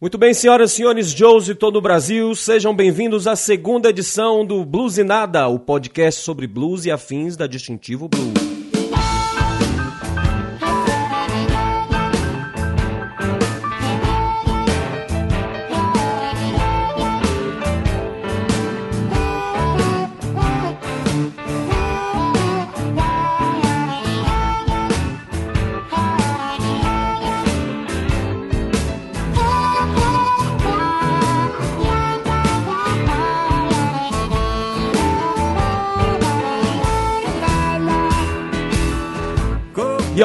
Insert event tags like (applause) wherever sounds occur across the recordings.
Muito bem, senhoras e senhores, Joes de todo o Brasil, sejam bem-vindos à segunda edição do Blues e Nada, o podcast sobre blues e afins da Distintivo Blues.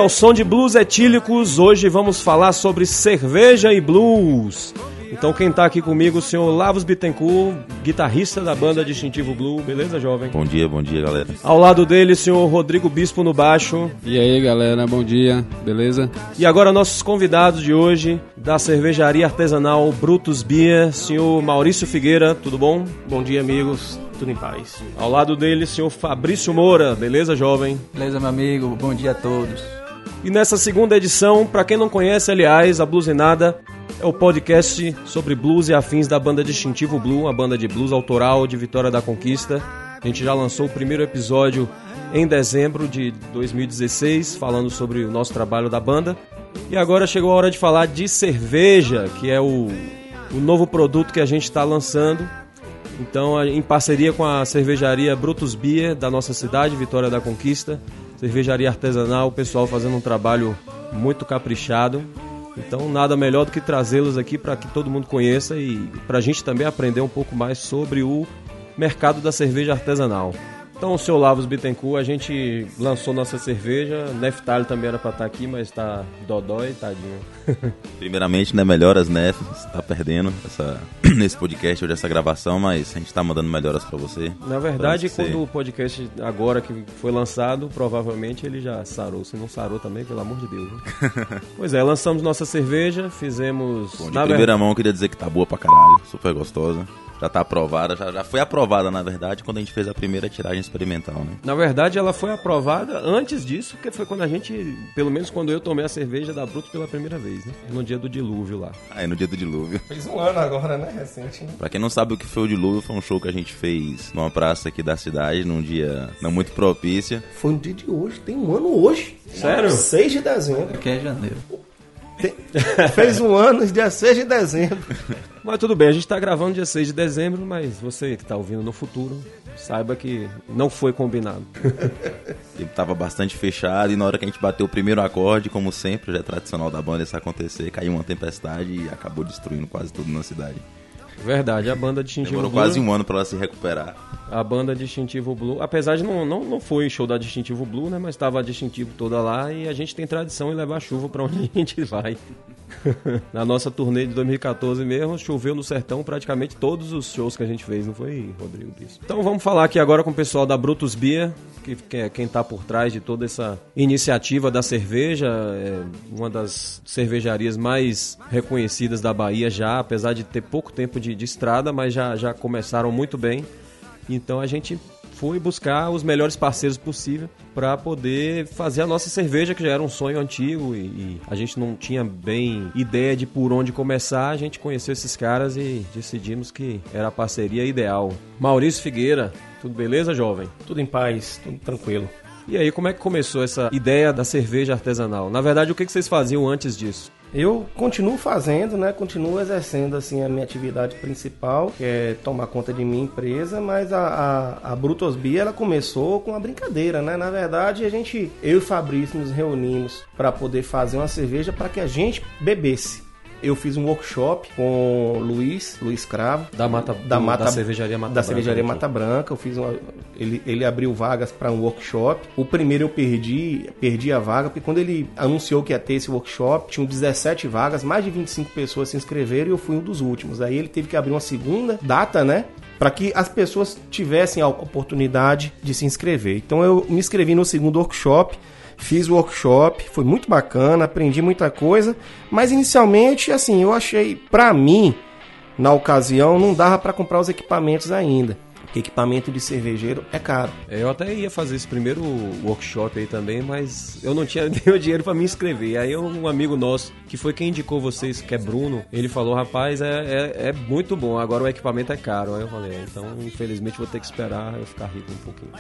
Ao som de blues etílicos, hoje vamos falar sobre cerveja e blues. Então quem tá aqui comigo, o senhor Lavos Bittencourt, guitarrista da banda Distintivo Blue, beleza, jovem? Bom dia, bom dia, galera. Ao lado dele, o senhor Rodrigo Bispo no baixo. E aí, galera, bom dia, beleza? E agora nossos convidados de hoje, da cervejaria artesanal Brutus Beer, senhor Maurício Figueira, tudo bom? Bom dia, amigos. Tudo em paz. Ao lado dele, senhor Fabrício Moura, beleza, jovem? Beleza, meu amigo. Bom dia a todos. E nessa segunda edição, para quem não conhece, aliás, a Bluesinada é o podcast sobre blues e afins da banda Distintivo Blue, a banda de blues autoral de Vitória da Conquista. A gente já lançou o primeiro episódio em dezembro de 2016, falando sobre o nosso trabalho da banda. E agora chegou a hora de falar de cerveja, que é o, o novo produto que a gente está lançando. Então, em parceria com a cervejaria Brutus Beer da nossa cidade, Vitória da Conquista, cervejaria artesanal, o pessoal fazendo um trabalho muito caprichado. Então, nada melhor do que trazê-los aqui para que todo mundo conheça e para a gente também aprender um pouco mais sobre o mercado da cerveja artesanal. Então, o seu Lavos Bittencourt, a gente lançou nossa cerveja. Neftali também era para estar aqui, mas está dodói, tadinho. (laughs) Primeiramente, né, melhoras, né? Você tá perdendo essa, (clears throat) nesse podcast hoje, essa gravação, mas a gente está mandando melhoras para você. Na verdade, quando você... o podcast agora que foi lançado, provavelmente ele já sarou. Se não sarou também, pelo amor de Deus. Né? (laughs) pois é, lançamos nossa cerveja, fizemos... Bom, de primeira verdade... mão, queria dizer que tá boa pra caralho, super gostosa já tá aprovada, já, já foi aprovada, na verdade, quando a gente fez a primeira tiragem experimental, né? Na verdade, ela foi aprovada antes disso, que foi quando a gente, pelo menos quando eu tomei a cerveja da Bruto pela primeira vez, né? No dia do dilúvio lá. Ah, é no dia do dilúvio. Fez um ano agora, né? Recente. Pra quem não sabe o que foi o dilúvio, foi um show que a gente fez numa praça aqui da cidade, num dia não muito propício. Foi no dia de hoje, tem um ano hoje. Sério? 6 de dezembro. Que é janeiro. Fez um ano, dia 6 de dezembro. Mas tudo bem, a gente está gravando dia 6 de dezembro, mas você que está ouvindo no futuro, saiba que não foi combinado. (laughs) Ele estava bastante fechado e na hora que a gente bateu o primeiro acorde, como sempre, já é tradicional da banda isso acontecer, caiu uma tempestade e acabou destruindo quase tudo na cidade. Verdade, a banda Distintivo Demorou Blue... quase um ano para ela se recuperar. A banda Distintivo Blue, apesar de não, não, não foi show da Distintivo Blue, né? Mas estava a Distintivo toda lá e a gente tem tradição em levar chuva para onde (laughs) a gente vai. (laughs) Na nossa turnê de 2014 mesmo, choveu no sertão praticamente todos os shows que a gente fez, não foi, Rodrigo? Isso. Então vamos falar aqui agora com o pessoal da Brutus Beer, que, que é quem está por trás de toda essa iniciativa da cerveja, é uma das cervejarias mais reconhecidas da Bahia já, apesar de ter pouco tempo de, de estrada, mas já, já começaram muito bem. Então a gente foi buscar os melhores parceiros possível para poder fazer a nossa cerveja, que já era um sonho antigo e, e, a gente não tinha bem ideia de por onde começar. A gente conheceu esses caras e decidimos que era a parceria ideal. Maurício Figueira, tudo beleza, jovem? Tudo em paz, tudo tranquilo. E aí, como é que começou essa ideia da cerveja artesanal? Na verdade, o que vocês faziam antes disso? Eu continuo fazendo, né? Continuo exercendo assim a minha atividade principal, que é tomar conta de minha empresa, mas a, a, a ela começou com uma brincadeira, né? Na verdade, a gente, eu e Fabrício nos reunimos para poder fazer uma cerveja para que a gente bebesse eu fiz um workshop com o Luiz, Luiz Cravo. Da Mata, da, mata, da cervejaria Mata da Branca. cervejaria Mata Branca. Eu fiz uma, ele, ele abriu vagas para um workshop. O primeiro eu perdi, perdi a vaga, porque quando ele anunciou que ia ter esse workshop, tinham 17 vagas, mais de 25 pessoas se inscreveram e eu fui um dos últimos. Aí ele teve que abrir uma segunda data, né? para que as pessoas tivessem a oportunidade de se inscrever. Então eu me inscrevi no segundo workshop Fiz o workshop, foi muito bacana, aprendi muita coisa, mas inicialmente, assim, eu achei, para mim, na ocasião, não dava para comprar os equipamentos ainda. Equipamento de cervejeiro é caro. É, eu até ia fazer esse primeiro workshop aí também, mas eu não tinha (laughs) nem o dinheiro para me inscrever. Aí um amigo nosso, que foi quem indicou vocês, que é Bruno, ele falou, rapaz, é, é, é muito bom, agora o equipamento é caro. Aí eu falei, é, então infelizmente vou ter que esperar eu ficar rico um pouquinho.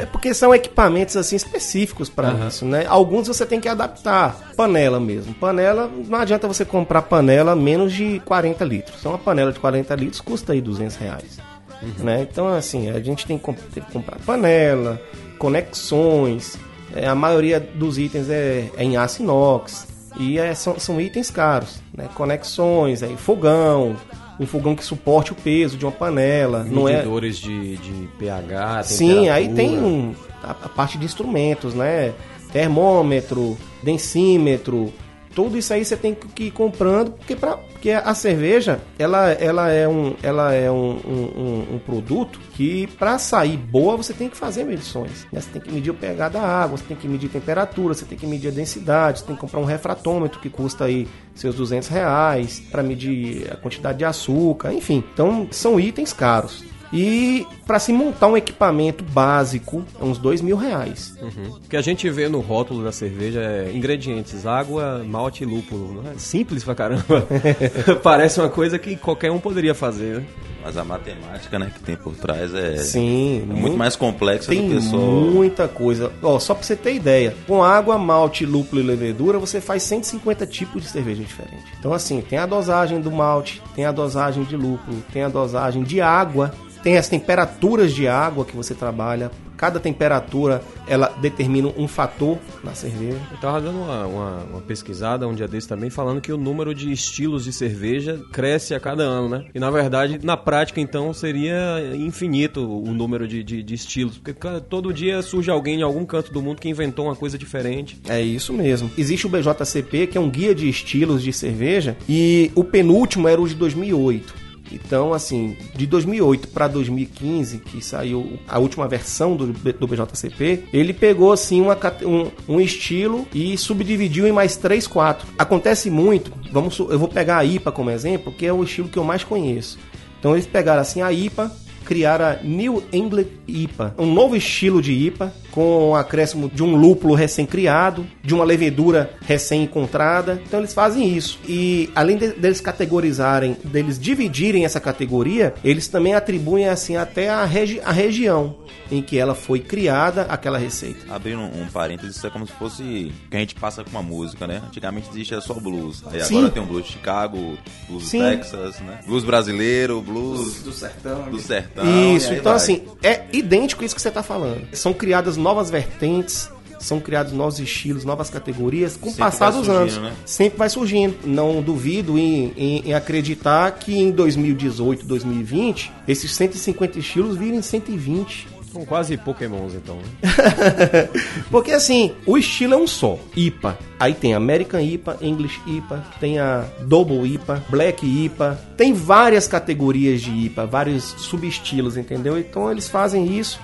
É porque são equipamentos assim específicos para uhum. isso, né? Alguns você tem que adaptar. Panela mesmo. Panela, não adianta você comprar panela menos de 40 litros. Então uma panela de 40 litros custa aí 200 reais. Uhum. Né? Então, assim, a gente tem que, tem que comprar panela, conexões, é, a maioria dos itens é, é em aço inox e é, são, são, itens caros, né? Conexões, aí fogão, um fogão que suporte o peso de uma panela, Medidores não é de, de pH, Sim, aí tem a, a, parte de instrumentos, né? Termômetro, densímetro, tudo isso aí você tem que ir comprando, porque, pra, porque a cerveja ela, ela é, um, ela é um, um, um produto que para sair boa você tem que fazer medições. Né? Você tem que medir o pH da água, você tem que medir a temperatura, você tem que medir a densidade, você tem que comprar um refratômetro que custa aí seus 200 reais para medir a quantidade de açúcar, enfim. Então são itens caros. E para se montar um equipamento básico, é uns dois mil reais. Uhum. O que a gente vê no rótulo da cerveja é ingredientes, água, malte e lúpulo. É simples pra caramba. (laughs) Parece uma coisa que qualquer um poderia fazer, né? Mas a matemática, né, que tem por trás é, Sim, é muito, muito, mais complexa tem do que só... muita coisa. Ó, só pra você ter ideia, com água, malte, lúpulo e levedura, você faz 150 tipos de cerveja diferente. Então, assim, tem a dosagem do malte, tem a dosagem de lúpulo, tem a dosagem de água, tem as temperaturas de água que você trabalha. Cada temperatura ela determina um fator na cerveja. Eu estava dando uma, uma, uma, pesquisada um dia desse também falando que o número de estilos de cerveja cresce a cada ano, né? E na verdade, na prática, então, seria infinito o número de, de, de estilos. Porque todo dia surge alguém em algum canto do mundo que inventou uma coisa diferente. É isso mesmo. Existe o BJCP, que é um guia de estilos de cerveja, e o penúltimo era o de 2008. Então, assim, de 2008 para 2015, que saiu a última versão do, do BJCP, ele pegou assim uma, um, um estilo e subdividiu em mais três, quatro. Acontece muito, vamos, eu vou pegar a IPA como exemplo, que é o estilo que eu mais conheço. Então eles pegaram assim a IPA, criar a New England IPA, um novo estilo de IPA, com o acréscimo de um lúpulo recém-criado, de uma levedura recém-encontrada. Então eles fazem isso. E além de, deles categorizarem, deles dividirem essa categoria, eles também atribuem assim até a, regi a região em que ela foi criada, aquela receita. Abrindo um, um parênteses, isso é como se fosse que a gente passa com uma música, né? Antigamente existia só blues. Aí Sim. agora tem um blues de Chicago, blues Sim. Texas, né? Blues brasileiro, blues do sertão. Do sertão. Isso, então vai. assim, é idêntico isso que você está falando. São criadas novas vertentes, são criados novos estilos, novas categorias com o passar dos anos. Né? Sempre vai surgindo. Não duvido em, em, em, acreditar que em 2018, 2020, esses 150 estilos virem 120. São quase pokémons, então. Né? (laughs) Porque assim, o estilo é um só. IPA. Aí tem American IPA, English IPA, tem a Double IPA, Black IPA. Tem várias categorias de IPA, vários subestilos, entendeu? Então eles fazem isso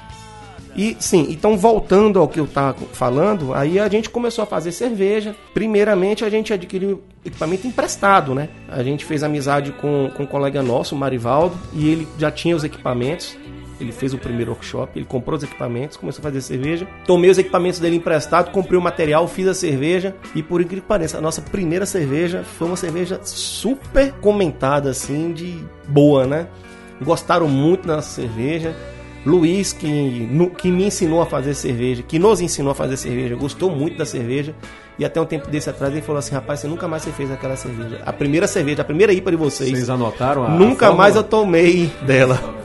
e sim, então voltando ao que eu estava falando, aí a gente começou a fazer cerveja. Primeiramente a gente adquiriu equipamento emprestado, né? A gente fez amizade com, com um colega nosso, o Marivaldo, e ele já tinha os equipamentos. Ele fez o primeiro workshop, ele comprou os equipamentos, começou a fazer cerveja. Tomei os equipamentos dele emprestado, comprei o material, fiz a cerveja. E por incrível que pareça, a nossa primeira cerveja foi uma cerveja super comentada, assim, de boa, né? Gostaram muito da nossa cerveja. Luiz, que, no, que me ensinou a fazer cerveja, que nos ensinou a fazer cerveja, gostou muito da cerveja. E até um tempo desse atrás ele falou assim: rapaz, você nunca mais você fez aquela cerveja. A primeira cerveja, a primeira IPA de vocês. Vocês anotaram a. Nunca a mais eu tomei dela. (laughs)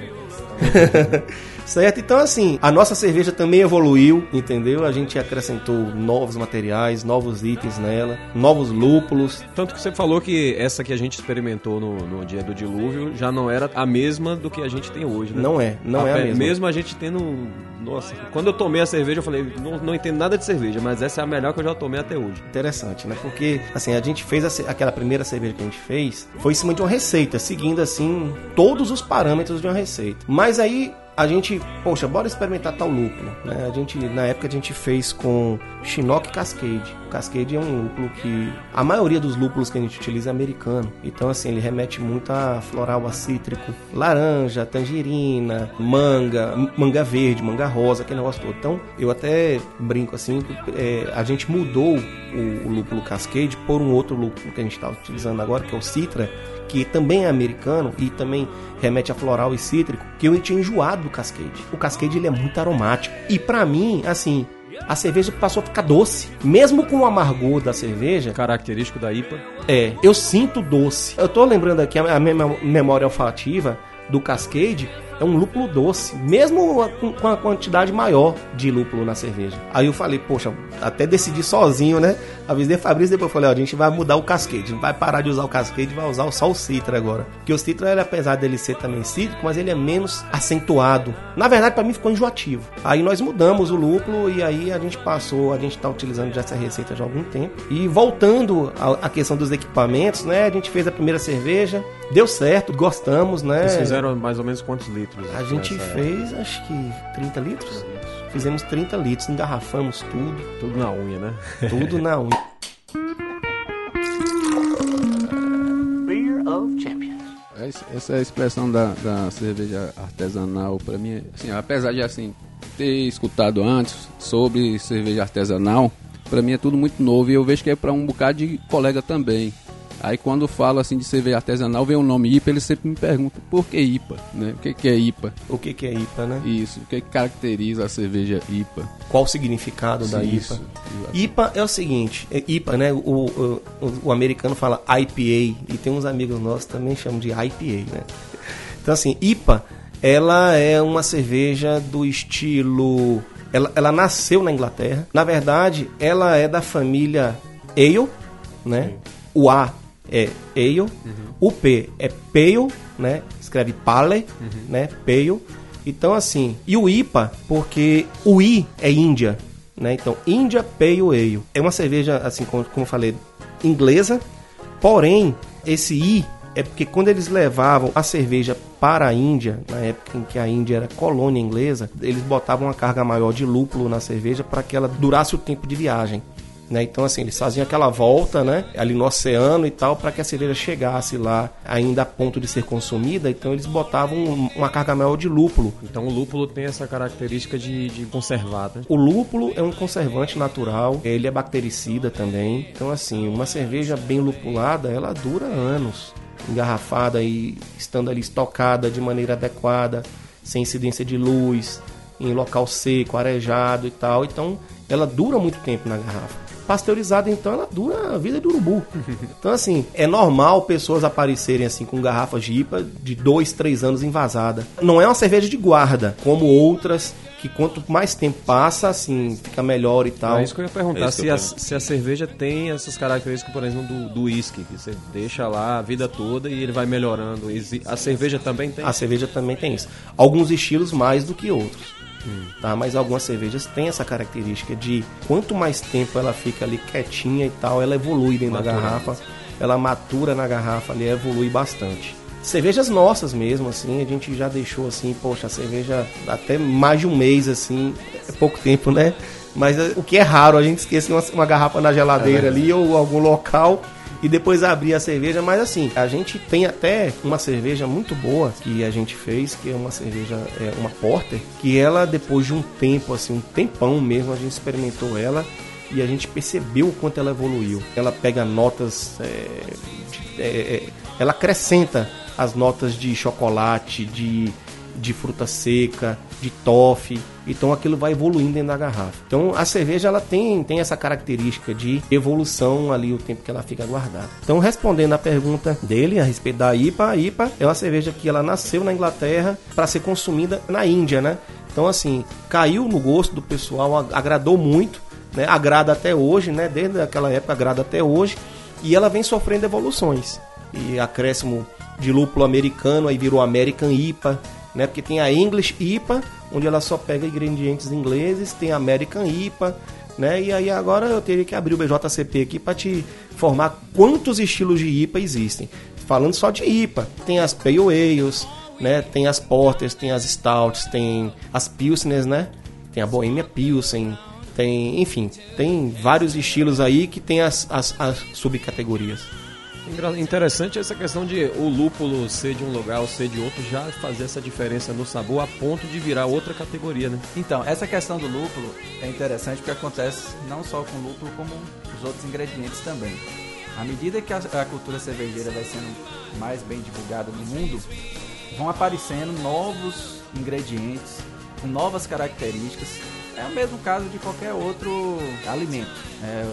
呵呵呵 certo? Então, assim, a nossa cerveja também evoluiu, entendeu? A gente acrescentou novos materiais, novos itens nela, novos lúpulos. Tanto que você falou que essa que a gente experimentou no, no dia do dilúvio já não era a mesma do que a gente tem hoje, né? Não é, não a, é a mesma. Mesmo a gente tendo. Nossa, quando eu tomei a cerveja, eu falei, não, não entendo nada de cerveja, mas essa é a melhor que eu já tomei até hoje. Interessante, né? Porque, assim, a gente fez a, aquela primeira cerveja que a gente fez, foi em cima de uma receita, seguindo, assim, todos os parâmetros de uma receita. Mas aí a gente, poxa, bora experimentar tal lúpulo, né? A gente, na época a gente fez com Chinook Cascade. O Cascade é um lúpulo que a maioria dos lúpulos que a gente utiliza é americano. Então assim, ele remete muito a floral, a cítrico, laranja, tangerina, manga, manga verde, manga rosa, aquele negócio todo. Então, eu até brinco assim, é, a gente mudou o, o lúpulo Cascade por um outro lúpulo que a gente está utilizando agora, que é o Citra, que também é americano e também remete a floral e cítrico, que eu tinha enjoado do Cascade. O Cascade ele é muito aromático. E para mim, assim, a cerveja passou a ficar doce. Mesmo com o amargor da cerveja. Característico da IPA. É, eu sinto doce. Eu tô lembrando aqui a minha memória olfativa do Cascade é um lúpulo doce, mesmo com a quantidade maior de lúpulo na cerveja. Aí eu falei, poxa, até decidi sozinho, né? Avisei Fabrício, depois falei, ó, a gente vai mudar o gente vai parar de usar o cascade, vai usar só o citra agora. Porque o citra, ele, apesar dele ser também cítrico, mas ele é menos acentuado. Na verdade, para mim ficou enjoativo. Aí nós mudamos o lúpulo e aí a gente passou, a gente tá utilizando já essa receita já há algum tempo. E voltando à questão dos equipamentos, né? A gente fez a primeira cerveja, deu certo, gostamos, né? Vocês fizeram mais ou menos quantos litros? Litros? A gente fez, acho que 30 litros. Fizemos 30 litros, engarrafamos tudo. Tudo na unha, né? Tudo na (laughs) unha. Essa é a expressão da, da cerveja artesanal, para mim, assim, apesar de assim ter escutado antes sobre cerveja artesanal, para mim é tudo muito novo e eu vejo que é para um bocado de colega também. Aí quando falo assim de cerveja artesanal, vem o nome IPA, eles sempre me perguntam por que IPA, né? O que, que é IPA? O que, que é IPA, né? Isso, o que, que caracteriza a cerveja IPA? Qual o significado Sim, da IPA? Isso. IPA é o seguinte, é IPA, né? O, o, o, americano fala IPA e tem uns amigos nossos também chamam de IPA, né? Então assim, IPA, ela é uma cerveja do estilo... Ela, ela nasceu na Inglaterra. Na verdade, ela é da família Ale, né? Sim. O A é ale, uhum. o P é pale, né? Escreve pale, uhum. né? Pale. Então assim, e o IPA, porque o I é Índia, né? Então, India Pale Ale. É uma cerveja, assim, como, como eu falei, inglesa, porém, esse I é porque quando eles levavam a cerveja para a Índia, na época em que a Índia era colônia inglesa, eles botavam uma carga maior de lúpulo na cerveja para que ela durasse o tempo de viagem. Né? Então, assim, eles faziam aquela volta, né? Ali no oceano e tal, para que a cerveja chegasse lá ainda a ponto de ser consumida. Então, eles botavam uma carga maior de lúpulo. Então, o lúpulo tem essa característica de, de conservar, né? O lúpulo é um conservante natural, ele é bactericida também. Então, assim, uma cerveja bem lupulada, ela dura anos. Engarrafada e estando ali estocada de maneira adequada, sem incidência de luz, em local seco, arejado e tal. Então, ela dura muito tempo na garrafa pasteurizada, então ela dura a vida do urubu. Então, assim, é normal pessoas aparecerem assim com garrafas de IPA de dois, três anos envasada. Não é uma cerveja de guarda, como outras que quanto mais tempo passa, assim, fica melhor e tal. É isso que eu ia perguntar, é se, a, se a cerveja tem essas características, por exemplo, do uísque, que você deixa lá a vida toda e ele vai melhorando. A cerveja também tem? A cerveja também tem isso. Alguns estilos mais do que outros. Hum. Tá? Mas algumas cervejas têm essa característica de quanto mais tempo ela fica ali quietinha e tal, ela evolui dentro matura. da garrafa, ela matura na garrafa ali, evolui bastante. Cervejas nossas mesmo, assim, a gente já deixou assim, poxa, a cerveja até mais de um mês, assim, é pouco tempo, né? Mas é, o que é raro, a gente esquece uma, uma garrafa na geladeira é ali ou algum local e depois abrir a cerveja. Mas assim, a gente tem até uma cerveja muito boa que a gente fez, que é uma cerveja, é uma porter, que ela depois de um tempo, assim, um tempão mesmo, a gente experimentou ela e a gente percebeu o quanto ela evoluiu. Ela pega notas, é, de, é, é ela acrescenta as notas de chocolate, de de fruta seca, de toffee. Então aquilo vai evoluindo dentro da garrafa. Então a cerveja ela tem, tem essa característica de evolução ali o tempo que ela fica guardada. Então respondendo a pergunta dele a respeito da IPA, a IPA é uma cerveja que ela nasceu na Inglaterra para ser consumida na Índia, né? Então assim, caiu no gosto do pessoal, agradou muito, né? Agrada até hoje, né? Desde aquela época agrada até hoje e ela vem sofrendo evoluções. E acréscimo de lúpulo americano, aí virou American IPA, né? Porque tem a English IPA, onde ela só pega ingredientes ingleses, tem a American IPA, né? E aí agora eu teria que abrir o BJCP aqui para te formar quantos estilos de IPA existem. Falando só de IPA, tem as Pale Ales, né? Tem as porters, tem as stouts, tem as pilsners, né? Tem a Bohemia Pilsen, tem, enfim, tem vários estilos aí que tem as, as, as subcategorias. Interessante essa questão de o lúpulo ser de um lugar ou ser de outro já fazer essa diferença no sabor a ponto de virar outra categoria, né? Então, essa questão do lúpulo é interessante porque acontece não só com o lúpulo, como os outros ingredientes também. À medida que a, a cultura cervejeira vai sendo mais bem divulgada no mundo, vão aparecendo novos ingredientes com novas características. É o mesmo caso de qualquer outro alimento. É,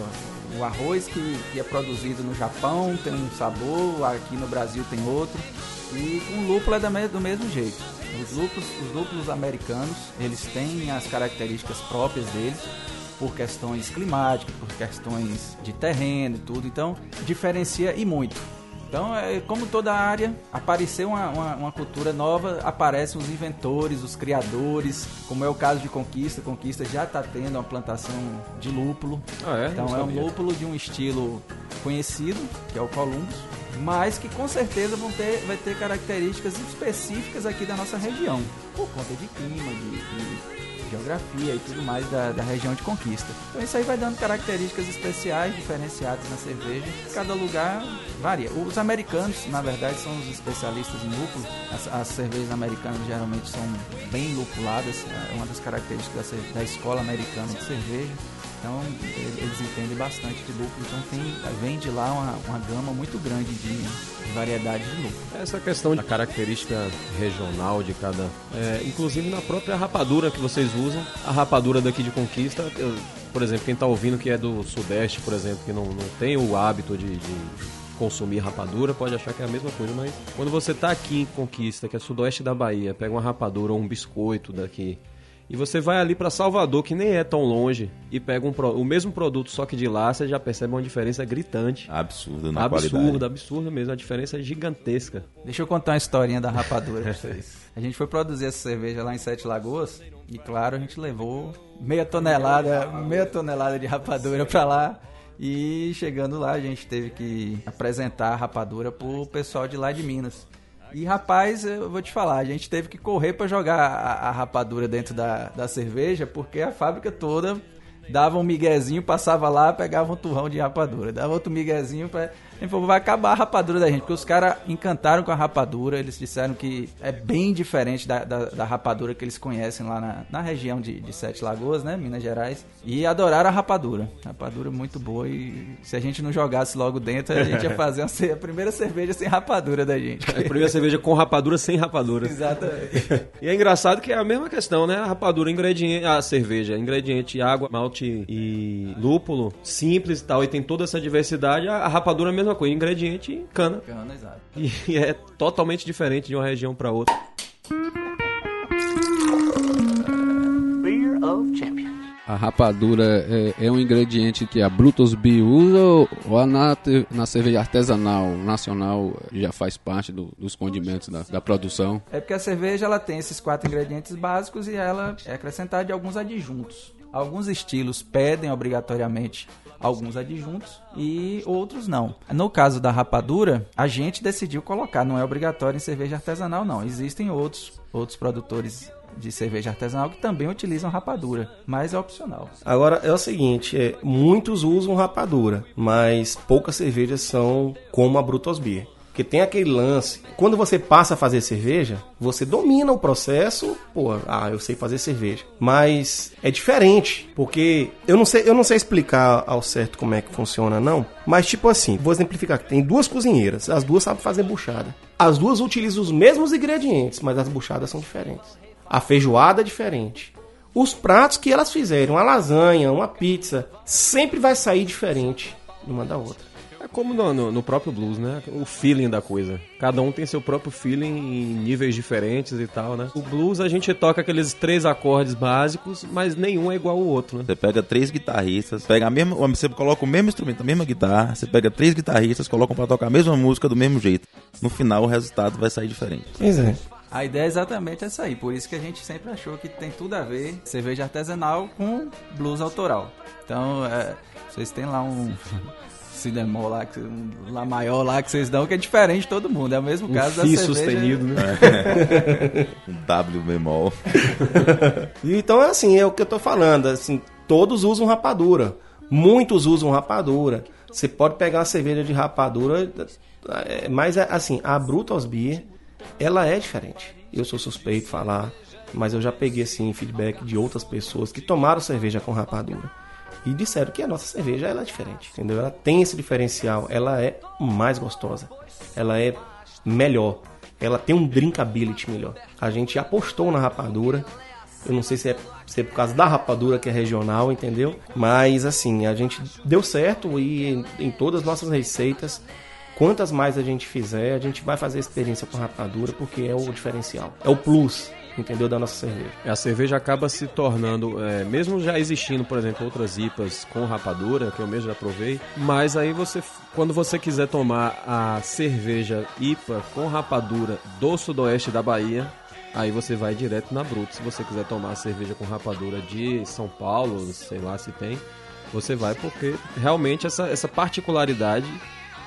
o arroz que, que é produzido no Japão tem um sabor, aqui no Brasil tem outro. E o lúpulo é do mesmo jeito. Os lúpulos, os lúpulos americanos, eles têm as características próprias deles por questões climáticas, por questões de terreno e tudo. Então, diferencia e muito. Então, é, como toda área, apareceu uma, uma, uma, cultura nova, aparecem os inventores, os criadores, como é o caso de Conquista. Conquista já está tendo uma plantação de lúpulo. Ah, é? Então, é um lúpulo de um estilo conhecido, que é o Columbus, mas que com certeza vão ter, vai ter características específicas aqui da nossa região, por conta de clima, de, de geografia e tudo mais da, da região de conquista. Então isso aí vai dando características especiais, diferenciadas na cerveja. Cada lugar varia. Os americanos, na verdade, são os especialistas em lúpulo. As, as cervejas americanas geralmente são bem lupuladas, é uma das características da, da escola americana de cerveja. Então eles entendem bastante de lúpulo, então tem, vem de lá uma, uma gama muito grande de, de variedade de lúpulo. Essa questão da característica regional de cada. É, inclusive na própria rapadura que vocês usam, a rapadura daqui de Conquista, eu, por exemplo, quem está ouvindo que é do Sudeste, por exemplo, que não, não tem o hábito de, de consumir rapadura, pode achar que é a mesma coisa, mas quando você está aqui em Conquista, que é sudoeste da Bahia, pega uma rapadura ou um biscoito daqui e você vai ali para Salvador, que nem é tão longe, e pega um o mesmo produto, só que de lá, você já percebe uma diferença gritante. Absurda na absurda, qualidade. Absurda, absurda mesmo. A diferença é gigantesca. Deixa eu contar uma historinha da rapadura pra (laughs) vocês. A gente foi produzir essa cerveja lá em Sete Lagoas, e claro, a gente levou meia tonelada, meia tonelada de rapadura pra lá. E chegando lá, a gente teve que apresentar a rapadura pro pessoal de lá de Minas. E rapaz, eu vou te falar, a gente teve que correr para jogar a, a, rapadura dentro da, da cerveja, porque a fábrica toda dava um miguezinho, passava lá, pegava um turrão de rapadura, dava outro miguezinho para ele falou, vai acabar a rapadura da gente, porque os caras encantaram com a rapadura, eles disseram que é bem diferente da, da, da rapadura que eles conhecem lá na, na região de, de, Sete Lagoas, né, Minas Gerais, e adoraram a rapadura. Rapadura muito boa e se a gente não jogasse logo dentro, a gente ia (laughs) fazer a, a primeira cerveja sem rapadura da gente. A primeira cerveja com rapadura sem rapadura. (laughs) Exatamente. (laughs) e é engraçado que é a mesma questão, né, a rapadura, ingrediente, a cerveja, ingrediente, água, malte e lúpulo, simples e tal, e tem toda essa diversidade, a, a rapadura é mesma coisa, ingrediente cana. Cana, exato. E, e (laughs) é totalmente diferente de uma região para outra. Beer of Champions. A rapadura é, é, um ingrediente que a Brutus Beer usa ou a na, na cerveja artesanal nacional já faz parte do, dos condimentos da, da, produção? É porque a cerveja ela tem esses quatro ingredientes básicos e ela é acrescentada de alguns adjuntos. Alguns estilos pedem obrigatoriamente alguns adjuntos e outros não. No caso da rapadura, a gente decidiu colocar, não é obrigatório em cerveja artesanal não. Existem outros outros produtores de cerveja artesanal que também utilizam rapadura, mas é opcional. Agora é o seguinte, é, muitos usam rapadura, mas poucas cervejas são como a Brutus Beer. Porque tem aquele lance. Quando você passa a fazer cerveja, você domina o processo. Pô, ah, eu sei fazer cerveja. Mas é diferente. Porque eu não sei, eu não sei explicar ao certo como é que funciona, não. Mas, tipo assim, vou exemplificar que tem duas cozinheiras. As duas sabem fazer buchada. As duas utilizam os mesmos ingredientes, mas as buchadas são diferentes. A feijoada é diferente. Os pratos que elas fizerem, uma lasanha, uma pizza, sempre vai sair diferente uma da outra. É como no, no, no, próprio blues, né? O feeling da coisa. Cada um tem seu próprio feeling em níveis diferentes e tal, né? O blues a gente toca aqueles três acordes básicos, mas nenhum é igual ao outro, né? Você pega três guitarristas, pega a mesma, você coloca o mesmo instrumento, a mesma guitarra, você pega três guitarristas, colocam para tocar a mesma música do mesmo jeito. No final o resultado vai sair diferente. Pois é. A ideia é exatamente essa aí, por isso que a gente sempre achou que tem tudo a ver cerveja artesanal com blues autoral. Então, é, vocês têm lá um cinemol lá, que, lá maior lá que vocês dão, que é diferente de todo mundo. É o mesmo Um caso da FI cerveja. sustenido, né? (laughs) Um W bemol. Então, é assim, é o que eu tô falando. Assim, todos usam rapadura. Muitos usam rapadura. Você pode pegar uma cerveja de rapadura, é, mas é, assim, a Brutus Beer, ela é diferente. Eu sou suspeito de falar, mas eu já peguei assim feedback de outras pessoas que tomaram cerveja com rapadura e disseram que a nossa cerveja ela é diferente, entendeu? Ela tem esse diferencial, ela é mais gostosa, ela é melhor, ela tem um drinkability melhor. A gente apostou na rapadura, eu não sei se é, se é por causa da rapadura que é regional, entendeu? Mas assim, a gente deu certo e em, em todas as nossas receitas, quantas mais a gente fizer, a gente vai fazer experiência com rapadura porque é o diferencial, é o plus, entendeu? Da nossa cerveja. A cerveja acaba se tornando, é, mesmo já existindo, por exemplo, outras IPAs com rapadura, que eu mesmo já provei, mas aí você, quando você quiser tomar a cerveja IPA com rapadura do sudoeste da Bahia, aí você vai direto na Bruto. Se você quiser tomar a cerveja com rapadura de São Paulo, sei lá se tem, você vai porque realmente essa, essa particularidade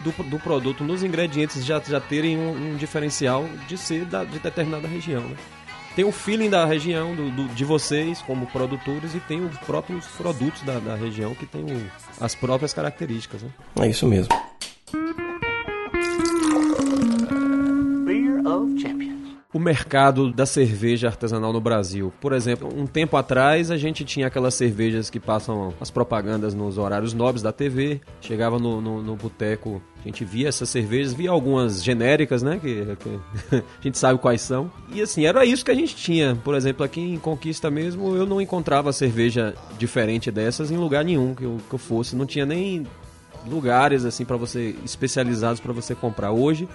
do, do produto nos ingredientes já, já terem um, um diferencial de ser da, de determinada região, né? Tem o feeling da região, do, do- de vocês como produtores, e tem os próprios produtos da, da região que tem o- as próprias características. Né? É isso mesmo. O mercado da cerveja artesanal no Brasil. Por exemplo, um tempo atrás a gente tinha aquelas cervejas que passam as propagandas nos horários nobres da TV. Chegava no, no, no boteco, a gente via essas cervejas, via algumas genéricas, né? Que, que (laughs) a gente sabe quais são. E assim, era isso que a gente tinha. Por exemplo, aqui em Conquista mesmo, eu não encontrava cerveja diferente dessas em lugar nenhum que eu, que eu fosse. Não tinha nem lugares assim para você especializados para você comprar hoje.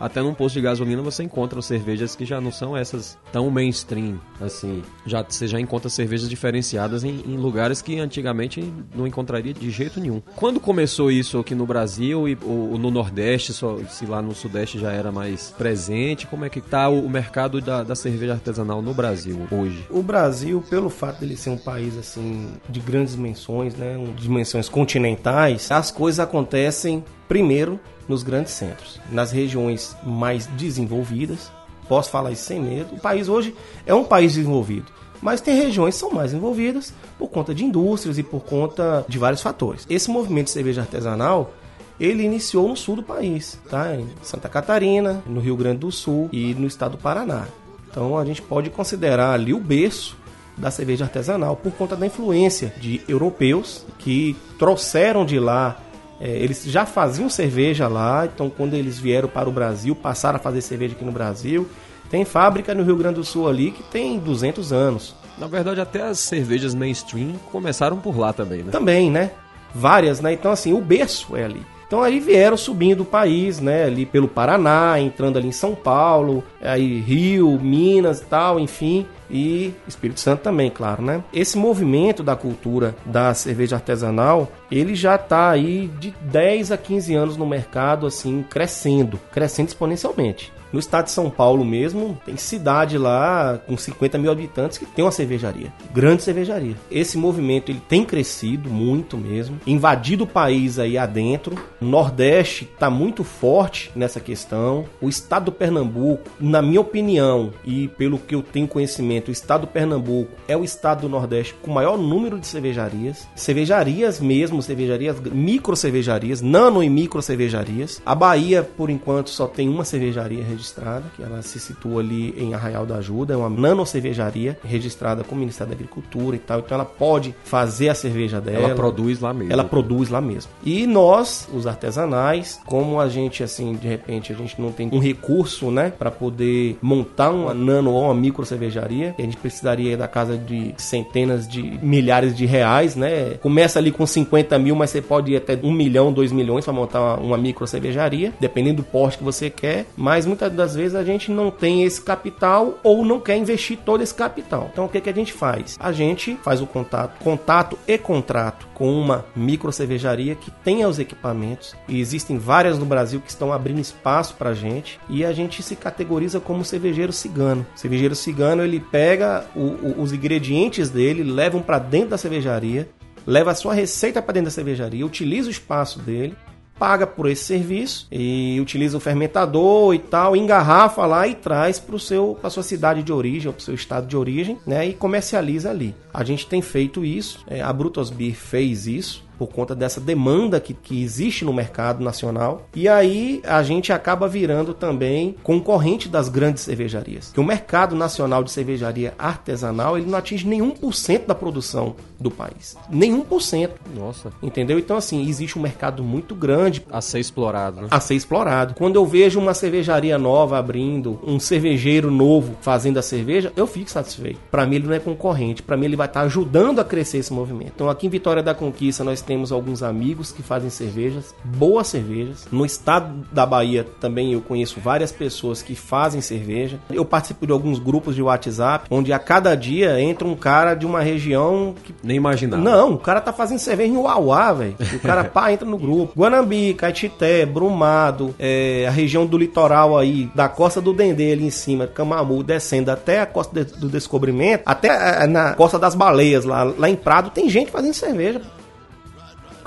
Até num posto de gasolina você encontra cervejas que já não são essas tão mainstream, assim. Já, você já encontra cervejas diferenciadas em, em lugares que antigamente não encontraria de jeito nenhum. Quando começou isso aqui no Brasil e ou, no Nordeste, só, se lá no Sudeste já era mais presente, como é que tá o, o mercado da, da cerveja artesanal no Brasil hoje? O Brasil, pelo fato dele ser um país assim de grandes dimensões, né, dimensões continentais, as coisas acontecem primeiro nos grandes centros, nas regiões mais desenvolvidas. Posso falar isso sem medo. O país hoje é um país desenvolvido, mas tem regiões que são mais envolvidas por conta de indústrias e por conta de vários fatores. Esse movimento de cerveja artesanal ele iniciou no sul do país, tá? Em Santa Catarina, no Rio Grande do Sul e no estado do Paraná. Então a gente pode considerar ali o berço da cerveja artesanal por conta da influência de europeus que trouxeram de lá. Eh, eles já faziam cerveja lá, então quando eles vieram para o Brasil, passaram a fazer cerveja aqui no Brasil. Tem fábrica no Rio Grande do Sul ali que tem 200 anos. Na verdade, até as cervejas mainstream começaram por lá também, né? Também, né? Várias, né? Então, assim, o berço é ali. Então aí vieram subindo o país, né? Ali pelo Paraná, entrando ali em São Paulo, aí Rio, Minas e tal, enfim. E Espírito Santo também, claro, né? Esse movimento da cultura da cerveja artesanal, ele já tá aí de 10 a 15 anos no mercado, assim, crescendo, crescendo exponencialmente. No estado de São Paulo mesmo, tem cidade lá com 50 mil habitantes que tem uma cervejaria. Grande cervejaria. Esse movimento ele tem crescido muito mesmo, invadido o país aí adentro. O Nordeste está muito forte nessa questão. O estado do Pernambuco, na minha opinião e pelo que eu tenho conhecimento, o estado do Pernambuco é o estado do Nordeste com o maior número de cervejarias. Cervejarias mesmo, cervejarias, micro cervejarias, nano e micro cervejarias. A Bahia, por enquanto, só tem uma cervejaria registrada, que ela se situa ali em Arraial da Ajuda, é uma nano cervejaria registrada com o Ministério da Agricultura e tal. Então ela pode fazer a cerveja dela. Ela produz lá mesmo. Ela produz lá mesmo. E nós, os artesanais, como a gente assim, de repente, a gente não tem um recurso, né, para poder montar uma nano ou uma micro cervejaria, a gente precisaria da casa de centenas de milhares de reais, né? Começa ali com 50 mil, mas você pode ir até um milhão, dois milhões para montar uma, uma micro cervejaria, dependendo do porte que você quer. Mas muitas das vezes a gente não tem esse capital ou não quer investir todo esse capital. Então o que, que a gente faz? A gente faz o contato, contato e contrato com uma micro cervejaria que tenha os equipamentos. E existem várias no Brasil que estão abrindo espaço pra gente. E a gente se categoriza como cervejeiro cigano. Cervejeiro cigano ele pega o- o- os ingredientes dele, levam para dentro da cervejaria, leva a sua receita para dentro da cervejaria, utiliza o espaço dele paga por esse serviço e utiliza o fermentador e tal, engarrafa lá e traz para seu sua cidade de origem ou para o seu estado de origem, né, e comercializa ali. A gente tem feito isso, é, a Brutus Beer fez isso por conta dessa demanda que, que existe no mercado nacional. E aí a gente acaba virando também concorrente das grandes cervejarias. Que o mercado nacional de cervejaria artesanal ele não atinge nenhum por cento da produção do país. Nenhum por cento. Nossa. Entendeu? Então, assim, existe um mercado muito grande A ser explorado, né? a ser explorado. Quando eu vejo uma cervejaria nova abrindo, um cervejeiro novo fazendo a cerveja, eu fico satisfeito. Para mim ele não é concorrente, para mim ele vai estar ajudando a crescer esse movimento. Então aqui em Vitória da Conquista nós temos alguns amigos que fazem cervejas, boas cervejas. No estado da Bahia também eu conheço várias pessoas que fazem cerveja. Eu participo de alguns grupos de WhatsApp onde a cada dia entra um cara de uma região que Nem imaginava. não, o cara tá fazendo cerveja em Uauá, velho. O cara (laughs) pá, entra no grupo. Guanambi, Caetité, Brumado, é, a região do litoral aí, da costa do Dendê ali em cima, Camamu, descendo até a costa de- do Descobrimento, até é, na costa das Baleias, lá, lá em Prado, tem gente fazendo cerveja.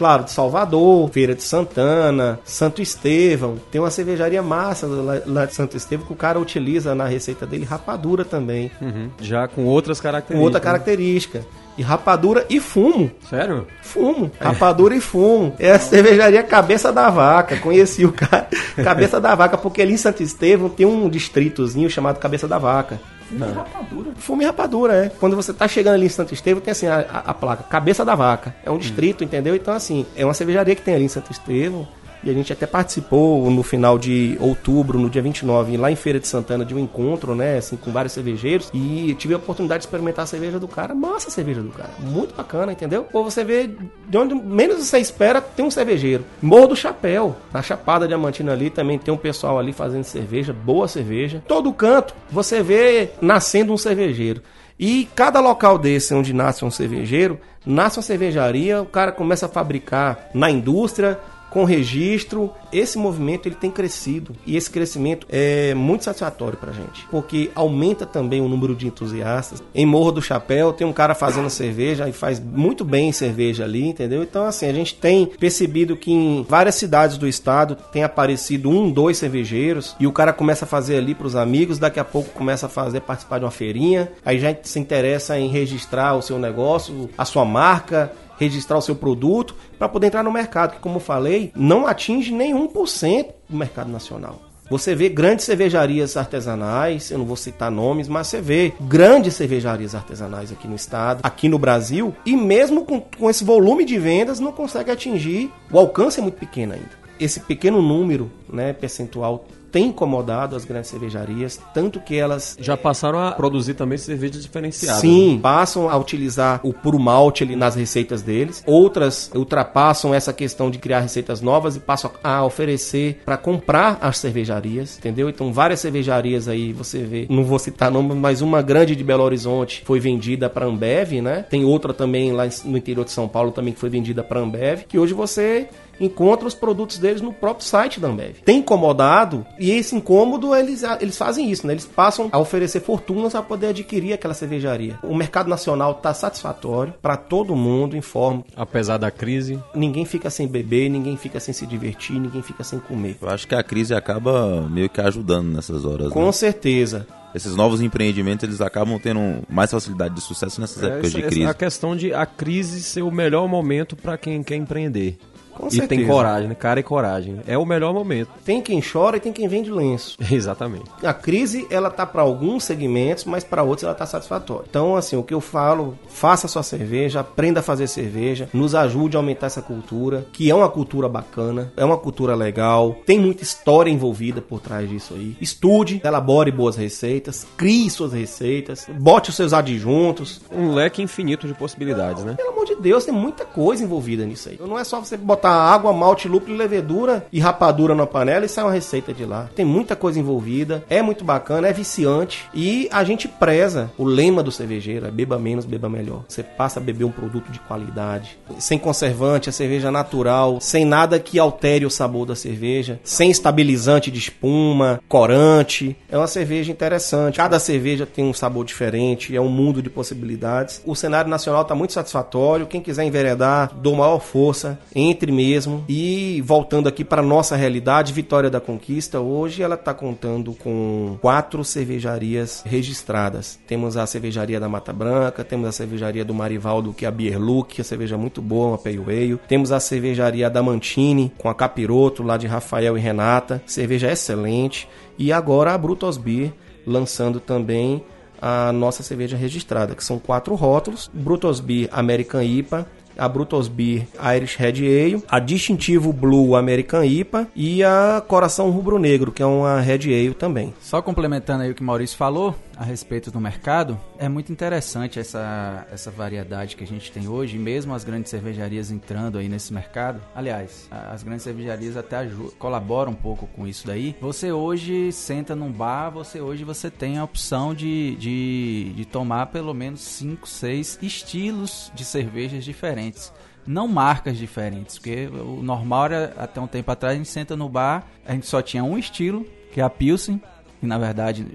Claro, de Salvador, Feira de Santana, Santo Estevão. Tem uma cervejaria massa lá, de Santo Estevão que o cara utiliza na receita dele rapadura também. Uhum. Já com outras Com características. outra característica. E rapadura e fumo. né? Sério? Fumo, rapadura e fumo. É a cervejaria Cabeça da Vaca. Conheci o cara, (laughs) Cabeça da Vaca, porque ali em Santo Estevão tem um distritozinho chamado Cabeça da Vaca. E rapadura. Fumo e rapadura, é. Quando você tá chegando ali em Santo Estevão, tem assim a, a- a placa Cabeça da Vaca. É um distrito, entendeu? Então, assim, é uma cervejaria que tem ali em Santo Estevão. E a gente até participou no final de outubro, no dia 29, lá em Feira de Santana, de um encontro, né, assim, com vários cervejeiros. E tive a oportunidade de experimentar a cerveja do cara. Massa a cerveja do cara. Muito bacana, entendeu? Pô, você vê de onde menos você espera, tem um cervejeiro. Morro do Chapéu, na Chapada Diamantina ali, também tem um pessoal ali fazendo cerveja, boa cerveja. Todo canto, você vê nascendo um cervejeiro. E cada local desse onde nasce um cervejeiro, nasce uma cervejaria, o cara começa a fabricar na indústria, com registro. Esse movimento ele tem crescido e esse crescimento é muito satisfatório pra gente, porque aumenta também o número de entusiastas. Em Morro do Chapéu tem um cara fazendo cerveja e faz muito bem cerveja ali, entendeu? Então assim, a gente tem percebido que em várias cidades do estado tem aparecido um, dois cervejeiros e o cara começa a fazer ali pros amigos, daqui a pouco começa a fazer participar de uma feirinha, aí já se interessa em registrar o seu negócio, a sua marca, registrar o seu produto para poder entrar no mercado, que como falei, não atinge nenhum por cento do mercado nacional. Você vê grandes cervejarias artesanais, eu não vou citar nomes, mas você vê grandes cervejarias artesanais aqui no estado, aqui no Brasil, e mesmo com, com esse volume de vendas não consegue atingir, o alcance é muito pequeno ainda. Esse pequeno número, né, percentual tem incomodado as grandes cervejarias, tanto que elas Já passaram a produzir também cervejas diferenciadas. Sim, passam a utilizar o puro malte ali nas receitas deles. Outras ultrapassam essa questão de criar receitas novas e passam a oferecer para comprar as cervejarias, entendeu? Então, várias cervejarias aí você vê, não vou citar nome, mas uma grande de Belo Horizonte foi vendida para Ambev, né? Tem outra também lá no interior de São Paulo também que foi vendida para Ambev, que hoje você encontra os produtos deles no próprio site da Ambev. Tem incomodado e esse incômodo eles, eles fazem isso, né? Eles passam a oferecer fortunas para poder adquirir aquela cervejaria. O mercado nacional está satisfatório para todo mundo, informo. Apesar da crise. Ninguém fica sem beber, ninguém fica sem se divertir, ninguém fica sem comer. Eu acho que a crise acaba meio que ajudando nessas horas. Com né? certeza. Esses novos empreendimentos, eles acabam tendo mais facilidade de sucesso nessas épocas essa- de essa- crise. a questão de a crise ser o melhor momento para quem quer empreender. Com e certeza. tem coragem, né? cara e coragem. É o melhor momento. Tem quem chora e tem quem vende lenço. (laughs) Exatamente. A crise, ela tá para alguns segmentos, mas para outros ela tá satisfatória. Então, assim, o que eu falo, faça sua cerveja, aprenda a fazer cerveja, nos ajude a aumentar essa cultura, que é uma cultura bacana, é uma cultura legal, tem muita história envolvida por trás disso aí. Estude, elabore boas receitas, crie suas receitas, bote os seus adjuntos. Um leque infinito de possibilidades, né? Pelo amor de Deus, tem muita coisa envolvida nisso aí. Não é só você botar água, malte, lúpulo, levedura e rapadura na panela e sai uma receita de lá. Tem muita coisa envolvida, é muito bacana, é viciante e a gente preza o lema do cervejeiro, é beba menos, beba melhor. Você passa a beber um produto de qualidade, sem conservante, a cerveja natural, sem nada que altere o sabor da cerveja, sem estabilizante de espuma, corante. É uma cerveja interessante. Cada cerveja tem um sabor diferente, é um mundo de possibilidades. O cenário nacional está muito satisfatório. Quem quiser enveredar, dou maior força. Entre sempre mesmo. E voltando aqui para nossa realidade, Vitória da Conquista, hoje ela está contando com quatro cervejarias registradas. Temos a cervejaria da Mata Branca, temos a cervejaria do Marivaldo, que é a Beer Look, que é a cerveja muito boa, uma Pale Ale. Temos a cervejaria da Mantini, com a Capiroto, lá de Rafael e Renata, cerveja excelente. E agora a Brutos Beer, lançando também a nossa cerveja registrada, que são quatro rótulos: Brutos Beer American IPA, a Brutus Beer Irish Red Ale, a Distintivo Blue American IPA e a Coração Rubro Negro, que é uma Red Ale também. Só complementando aí o que Maurício falou a respeito do mercado, é muito interessante essa, essa variedade que a gente tem hoje, mesmo as grandes cervejarias entrando aí nesse mercado. Aliás, as grandes cervejarias até colaboram um pouco com isso daí. Você hoje senta num bar, você hoje você tem a opção de, de, de tomar pelo menos 5, 6 estilos de cervejas diferentes não marcas diferentes, porque o normal era até um tempo atrás a gente senta no bar, a gente só tinha um estilo, que é a Pilsen, e na verdade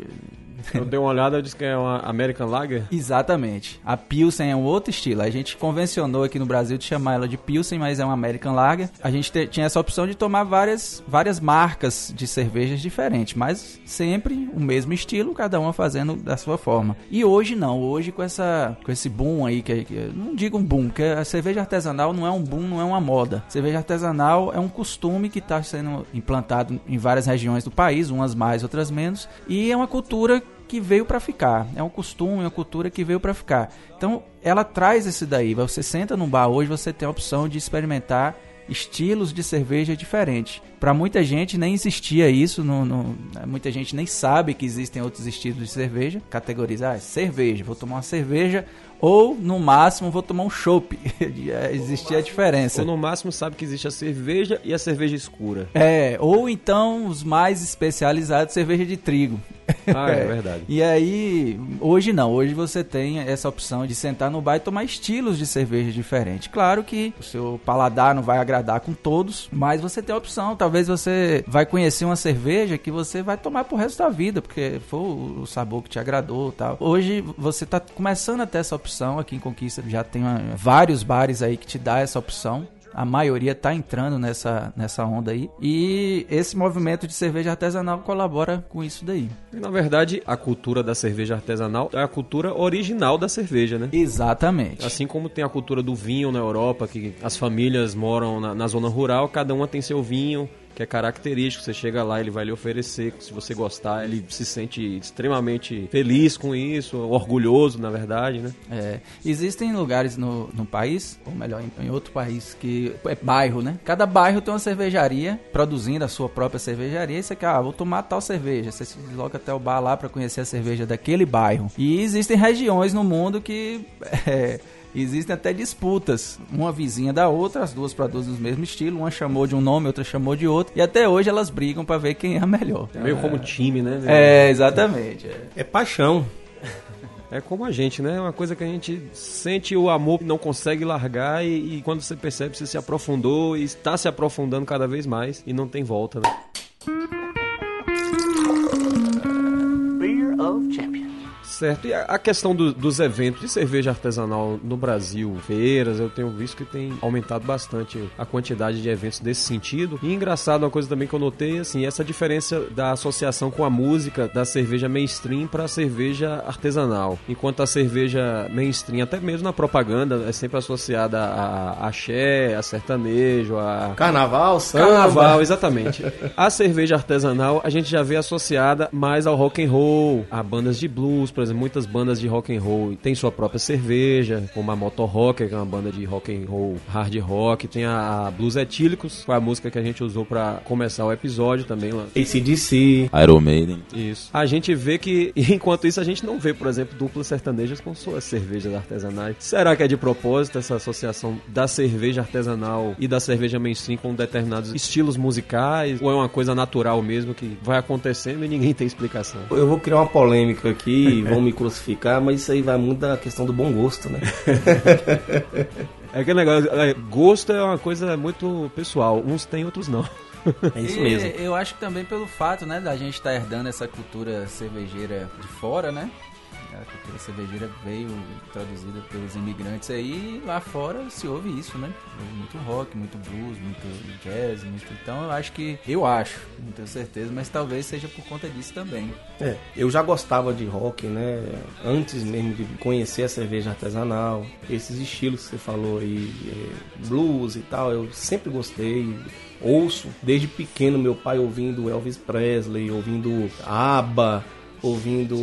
eu dei uma olhada, disse que é uma American Lager. Exatamente. A Pilsen é um outro estilo. A gente convencionou aqui no Brasil de chamar ela de Pilsen, mas é uma American Lager. A gente te, tinha essa opção de tomar várias, várias marcas de cervejas diferentes, mas sempre o mesmo estilo, cada uma fazendo da sua forma. E hoje não. Hoje com essa com esse boom aí, que, que não digo um boom, porque a cerveja artesanal não é um boom, não é uma moda. Cerveja artesanal é um costume que está sendo implantado em várias regiões do país, umas mais, outras menos, e é uma cultura que veio para ficar. É um costume, é uma cultura que veio para ficar. Então, ela traz esse daí. Você senta num bar hoje, você tem a opção de experimentar estilos de cerveja diferentes. Para muita gente nem existia isso, no, no, muita gente nem sabe que existem outros estilos de cerveja. Categorizar ah, é cerveja, vou tomar uma cerveja ou no máximo vou tomar um chopp. (laughs) Existia a diferença. Ou no máximo sabe que existe a cerveja e a cerveja escura. É, ou então os mais especializados cerveja de trigo. Ah, é (laughs) verdade. e aí, hoje não, hoje você tem essa opção de sentar no bar e tomar estilos de cerveja diferentes. Claro que o seu paladar não vai agradar com todos, mas você tem a opção. Talvez você vai conhecer uma cerveja que você vai tomar pro resto da vida, porque foi o sabor que te agradou tal. Hoje você tá começando a ter essa opção aqui em Conquista, já tem uma, vários bares aí que te dá essa opção a maioria está entrando nessa, nessa onda aí. E esse movimento de cerveja artesanal colabora com isso daí. Na verdade, a cultura da cerveja artesanal é a cultura original da cerveja, né? Exatamente. Assim como tem a cultura do vinho na Europa, que as famílias moram na, na zona rural, cada uma tem seu vinho que é característico. Você chega lá, ele vai lhe oferecer. Se você gostar, ele se sente extremamente feliz com isso, orgulhoso, na verdade, né? É, existem lugares no, no país, ou melhor, em, em, outro país, que é bairro, né? Cada bairro tem uma cervejaria produzindo a sua própria cervejaria. E você quer, ah, vou tomar tal cerveja. Você se desloca até o bar lá para conhecer a cerveja daquele bairro. E existem regiões no mundo que. (laughs) É, Existem até disputas, uma vizinha da outra, as duas produzem o mesmo estilo, uma chamou de um nome, outra chamou de outro, e até hoje elas brigam para ver quem é a melhor. É meio como time, né? É, exatamente. É, é paixão. (laughs) É como a gente, né? É uma coisa que a gente sente o amor, não consegue largar e, e quando você percebe, você se aprofundou e está se aprofundando cada vez mais e não tem volta, né? Beer of. Certo. E a questão do, dos eventos de cerveja artesanal no Brasil, feiras, eu tenho visto que tem aumentado bastante a quantidade de eventos desse sentido. E engraçado, uma coisa também que eu notei, assim, essa diferença da associação com a música da cerveja mainstream para a cerveja artesanal. Enquanto a cerveja mainstream, até mesmo na propaganda, é sempre associada a, a axé, a sertanejo, a... Carnaval, samba. Carnaval, exatamente. (laughs) a cerveja artesanal, a gente já vê associada mais ao rock and roll, a bandas de blues, por exemplo, muitas bandas de rock and roll têm sua própria cerveja, como a Motor Rocker, que é uma banda de rock and roll hard rock, tem a Blues Etílicos, foi a música que a gente usou para começar o episódio também lá. ACDC, Iron Maiden. Isso. A gente vê que, (laughs) enquanto isso, a gente não vê, por exemplo, duplas sertanejas com suas cervejas artesanais. Será que é de propósito essa associação da cerveja artesanal e da cerveja mainstream com determinados estilos musicais? Ou é uma coisa natural mesmo que vai acontecendo e ninguém tem explicação? Eu vou criar uma polêmica aqui (laughs) vão me crucificar, mas isso aí vai muito da questão do bom gosto, né? (laughs) é aquele negócio, é, gosto é uma coisa muito pessoal, uns têm, outros não. É isso mesmo. E, eu acho que também pelo fato, né, da gente estar tá herdando essa cultura cervejeira de fora, né? A cultura cervejeira veio traduzida pelos imigrantes aí, lá fora se ouve isso, né? Muito rock, muito blues, muito jazz, muito. Então eu acho que. Eu acho, não tenho certeza, mas talvez seja por conta disso também. É, eu já gostava de rock, né? Antes mesmo de conhecer a cerveja artesanal, esses estilos que você falou aí, é, blues e tal, eu sempre gostei. Ouço desde pequeno meu pai ouvindo Elvis Presley, ouvindo ABBA, ouvindo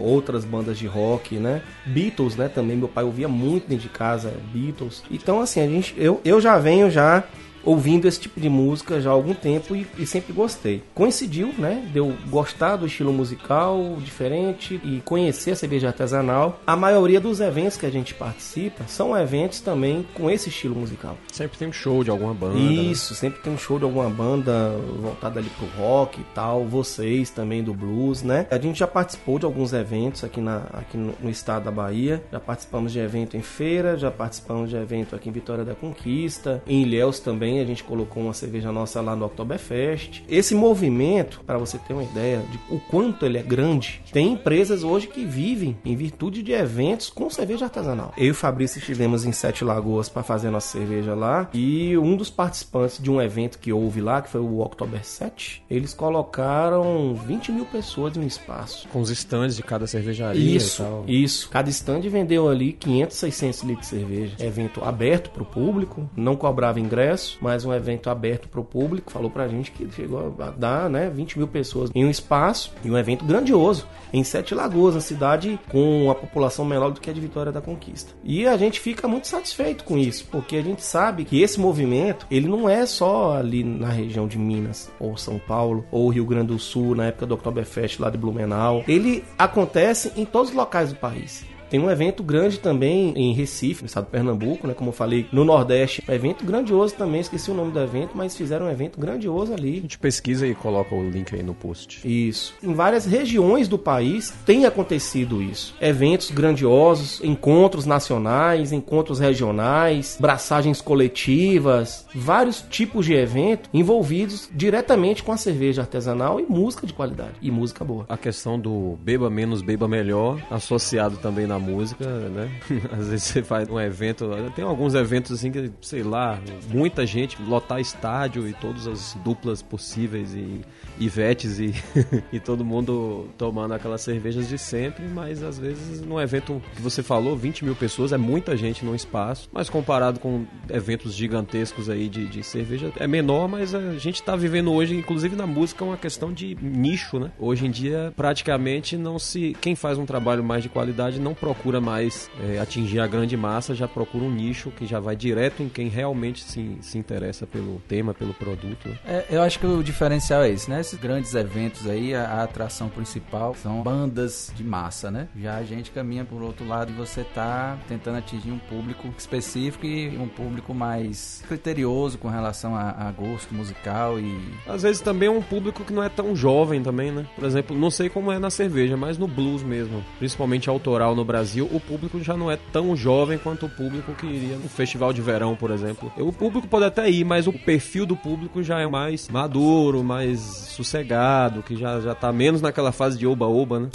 outras bandas de rock, né? Beatles, né? Também meu pai ouvia muito dentro de casa, Beatles. Então assim, a gente, eu, eu já venho já ouvindo esse tipo de música já há algum tempo e, e, sempre gostei. Coincidiu, né? De eu gostar do estilo musical diferente e conhecer a cerveja artesanal. A maioria dos eventos que a gente participa são eventos também com esse estilo musical. Sempre tem um show de alguma banda. Isso, né? sempre tem um show de alguma banda voltada ali pro rock e tal. Vocês também do blues, né? A gente já participou de alguns eventos aqui, na, aqui no, no estado da Bahia. Já participamos de evento em feira, já participamos de evento aqui em Vitória da Conquista, em Ilhéus também a gente colocou uma cerveja nossa lá no Oktoberfest. Esse movimento, para você ter uma ideia de o quanto ele é grande, tem empresas hoje que vivem em virtude de eventos com cerveja artesanal. Eu e o Fabrício estivemos em Sete Lagoas para fazer nossa cerveja lá e um dos participantes de um evento que houve lá, que foi o Oktober 7, eles colocaram 20 mil pessoas em um espaço. Com os stands de cada cervejaria isso, Isso, cada stand vendeu ali 500, 600 litros de cerveja. Evento aberto para o público, não cobrava ingresso, mais um evento aberto para o público, falou para a gente que chegou a dar né, 20 mil pessoas em um espaço e um evento grandioso em Sete Lagoas, uma cidade com uma população menor do que a de Vitória da Conquista. E a gente fica muito satisfeito com isso, porque a gente sabe que esse movimento ele não é só ali na região de Minas ou São Paulo ou Rio Grande do Sul na época do Oktoberfest lá de Blumenau. Ele acontece em todos os locais do país. Tem um evento grande também em Recife, no estado de Pernambuco, né? Como eu falei, no Nordeste. Um evento grandioso também, esqueci o nome do evento, mas fizeram um evento grandioso ali. A gente pesquisa e coloca o link aí no post. Isso. Em várias regiões do país tem acontecido isso. Eventos grandiosos, encontros nacionais, encontros regionais, braçagens coletivas, vários tipos de evento envolvidos diretamente com a cerveja artesanal e música de qualidade. E música boa. A questão do beba menos, beba melhor, associado também na na música, né? (laughs) Às vezes você faz um evento, tem alguns eventos assim que, sei lá, muita gente, lotar estádio e todas as duplas possíveis e Ivetes e, (laughs) e todo mundo tomando aquelas cervejas de sempre, mas às vezes num evento que você falou, 20 mil pessoas, é muita gente num espaço, mas comparado com eventos gigantescos aí de, de cerveja, é menor, mas a gente está vivendo hoje, inclusive na música, uma questão de nicho, né? Hoje em dia, praticamente não se. Quem faz um trabalho mais de qualidade não procura mais é, atingir a grande massa, já procura um nicho que já vai direto em quem realmente se, se interessa pelo tema, pelo produto. Né? É, eu acho que o diferencial é esse, né? Esses grandes eventos aí, a, a, atração principal são bandas de massa, né? Já a gente caminha por outro lado e você tá tentando atingir um público específico e um público mais criterioso com relação a, a gosto musical e... Às vezes também é um público que não é tão jovem também, né? Por exemplo, não sei como é na cerveja, mas no blues mesmo, principalmente autoral no Brasil, o público já não é tão jovem quanto o público que iria no festival de verão, por exemplo. O público pode até ir, mas o perfil do público já é mais maduro, mais sossegado, que já, já tá menos naquela fase de oba-oba, né?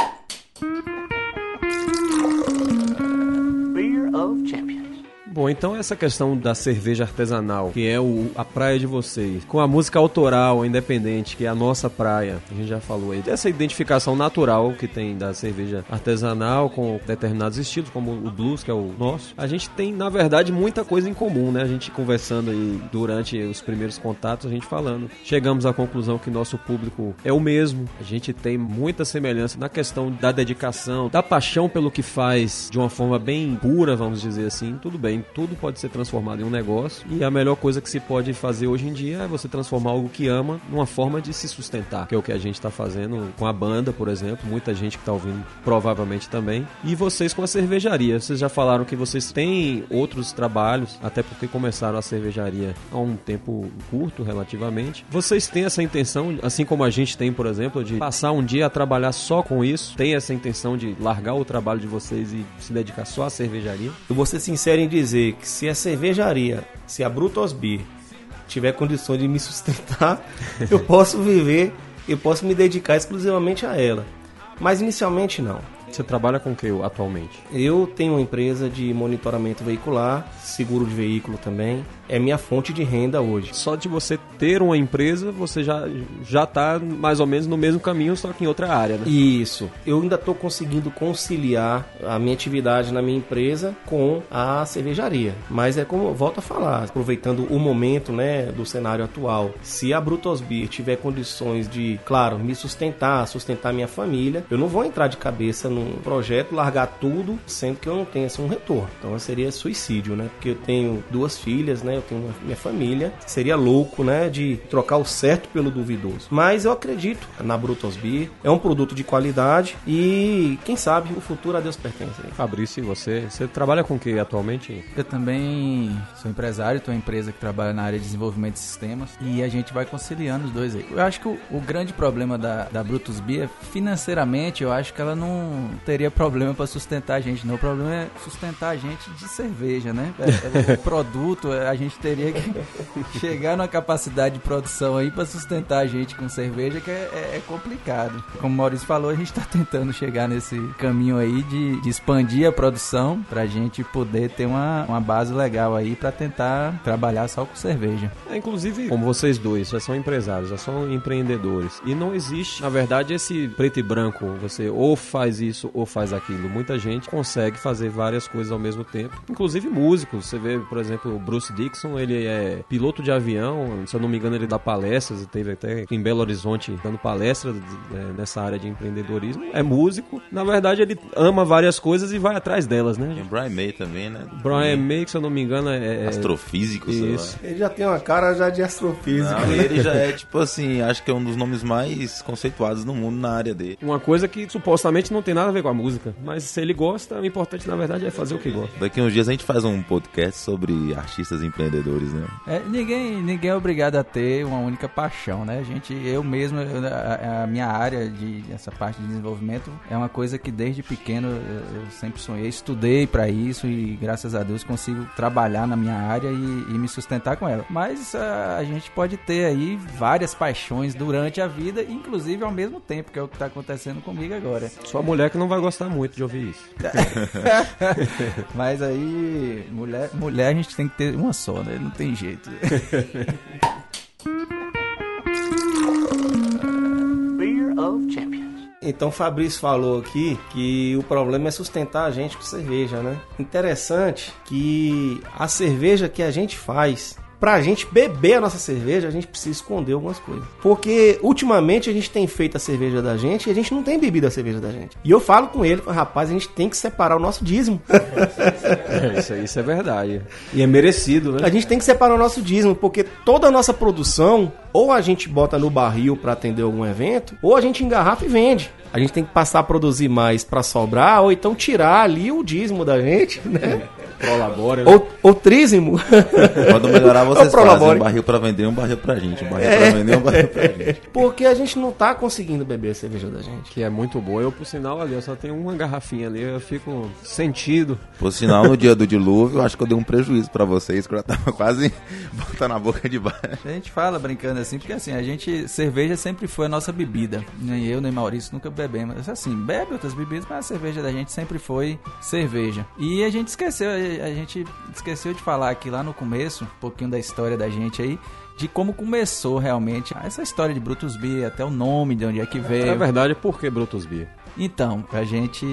Bom, então essa questão da cerveja artesanal, que é o, a praia de vocês, com a música autoral, independente, que é a nossa praia, a gente já falou aí, dessa identificação natural que tem da cerveja artesanal com determinados estilos, como o blues, que é o nosso, a gente tem, na verdade, muita coisa em comum, né? A gente conversando aí durante os primeiros contatos, a gente falando. Chegamos à conclusão que nosso público é o mesmo, a gente tem muita semelhança na questão da dedicação, da paixão pelo que faz de uma forma bem pura, vamos dizer assim, tudo bem tudo pode ser transformado em um negócio e a melhor coisa que se pode fazer hoje em dia é você transformar algo que ama numa forma de se sustentar, que é o que a gente está fazendo com a banda, por exemplo, muita gente que está ouvindo provavelmente também. E vocês com a cervejaria, vocês já falaram que vocês têm outros trabalhos, até porque começaram a cervejaria há um tempo curto relativamente. Vocês têm essa intenção, assim como a gente tem, por exemplo, de passar um dia a trabalhar só com isso? Tem essa intenção de largar o trabalho de vocês e se dedicar só à cervejaria? Eu vou ser sincero em dizer dizer que se a cervejaria, se a Brutus Beer tiver condições de me sustentar, (laughs) eu posso viver, eu posso me dedicar exclusivamente a ela. Mas inicialmente não. Você trabalha com o que atualmente? Eu tenho uma empresa de monitoramento veicular, seguro de veículo também. É minha fonte de renda hoje. Só de você ter uma empresa, você já já está mais ou menos no mesmo caminho, só que em outra área, né? Isso. Eu ainda estou conseguindo conciliar a minha atividade na minha empresa com a cervejaria. Mas é como eu volto a falar, aproveitando o momento, né, do cenário atual. Se a Brutus Beer tiver condições de, claro, me sustentar, sustentar minha família, eu não vou entrar de cabeça num projeto, largar tudo, sendo que eu não tenho assim, um retorno. Então seria suicídio, né? Porque eu tenho duas filhas, né? Eu tenho uma- minha família. Seria louco, né? De trocar o certo pelo duvidoso. Mas eu acredito na Brutus Beer. É um produto de qualidade e, quem sabe, o futuro a Deus pertence. né? Fabrício, e você? Você trabalha com o que atualmente? Eu também sou empresário, tenho uma empresa que trabalha na área de desenvolvimento de sistemas e a gente vai conciliando os dois aí. Eu acho que o, o grande problema da, da Brutus Beer, financeiramente, eu acho que ela não teria problema para sustentar a gente, não. O problema é sustentar a gente de cerveja, né? É, é, o (laughs) produto, a gente teria que (laughs) chegar numa capacidade de produção aí para sustentar a gente com cerveja, que é, é- é complicado. Como o Maurício falou, a gente está tentando chegar nesse caminho aí de, de expandir a produção para a gente poder ter uma, uma base legal aí para tentar trabalhar só com cerveja. É, inclusive, como vocês dois já são empresários, já são empreendedores. E não existe, na verdade, esse preto e branco. Você ou faz isso ou faz aquilo. Muita gente consegue fazer várias coisas ao mesmo tempo. Inclusive músicos. Você vê, por exemplo, o Bruce Dixon, ele é piloto de avião. Se eu não me engano, ele dá palestras. Teve até em Belo Horizonte dando palestra é, nessa área de empreendedorismo. É músico. Na verdade, ele ama várias coisas e vai atrás delas, né? Tem o Brian May também, né? Brian May, que se eu não me engano, é. é- Astrofísico, sei Isso. lá. Ele já tem uma cara já de astrofísica. Não, ele já é, tipo assim, acho que é um dos nomes mais conceituados no mundo na área dele. Uma coisa que supostamente não tem nada a ver com a música. Mas se ele gosta, o importante na verdade é fazer o que gosta. Daqui uns dias a gente faz um podcast sobre artistas empreendedores, né? É, ninguém, ninguém é obrigado a ter uma única paixão, né? A gente, eu mesmo, eu- a, a minha área de essa parte de desenvolvimento é uma coisa que desde pequeno eu, eu sempre sonhei, estudei para isso e graças a Deus consigo trabalhar na minha área e, e me sustentar com ela. Mas a, a gente pode ter aí várias paixões durante a vida, inclusive ao mesmo tempo, que é o que está acontecendo comigo agora. Sua mulher que não vai gostar muito de ouvir isso. (laughs) Mas aí, mulher, mulher a gente tem que ter uma só, né? Não tem jeito. Beer of Champions. Então o Fabrício falou aqui que o problema é sustentar a gente com cerveja, né? Interessante que a cerveja que a gente faz, pra gente beber a nossa cerveja, a gente precisa esconder algumas coisas. Porque ultimamente a gente tem feito a cerveja da gente e a gente não tem bebido a cerveja da gente. E eu falo com ele, rapaz, a gente tem que separar o nosso dízimo. (laughs) É, isso, isso é verdade. E é merecido, né? A gente tem que separar o nosso dízimo, porque toda a nossa produção, ou a gente bota no barril para atender algum evento, ou a gente engarrafa e vende. A gente tem que passar a produzir mais para sobrar, ou então tirar ali o dízimo da gente, né? Colabora. né? ou, ou trízimo. (laughs) Quando melhorar, vocês fazem um barril pra vender e um barril pra gente. Um barril pra vender e um barril pra (laughs) gente. Porque a gente não tá conseguindo beber a cerveja da gente. Que é muito boa. Eu, por sinal, ali, eu só tenho uma garrafinha ali, eu fico sentido. Por sinal, no dia do dilúvio, eu acho que eu dei um prejuízo pra vocês, que eu já tava (laughs) quase botando a boca de baixo. A gente fala brincando assim, porque assim, a gente, cerveja sempre foi a nossa bebida. Nem eu, nem Maurício nunca bebemos. Assim, bebe outras bebidas, mas a cerveja da gente sempre foi cerveja. E a gente esqueceu, a gente esqueceu de falar aqui lá no começo, um pouquinho da história da gente aí, de como começou realmente essa história de Brutus Beer, até o nome, de onde é que veio. Na verdade, por que Brutus Beer? Então, a gente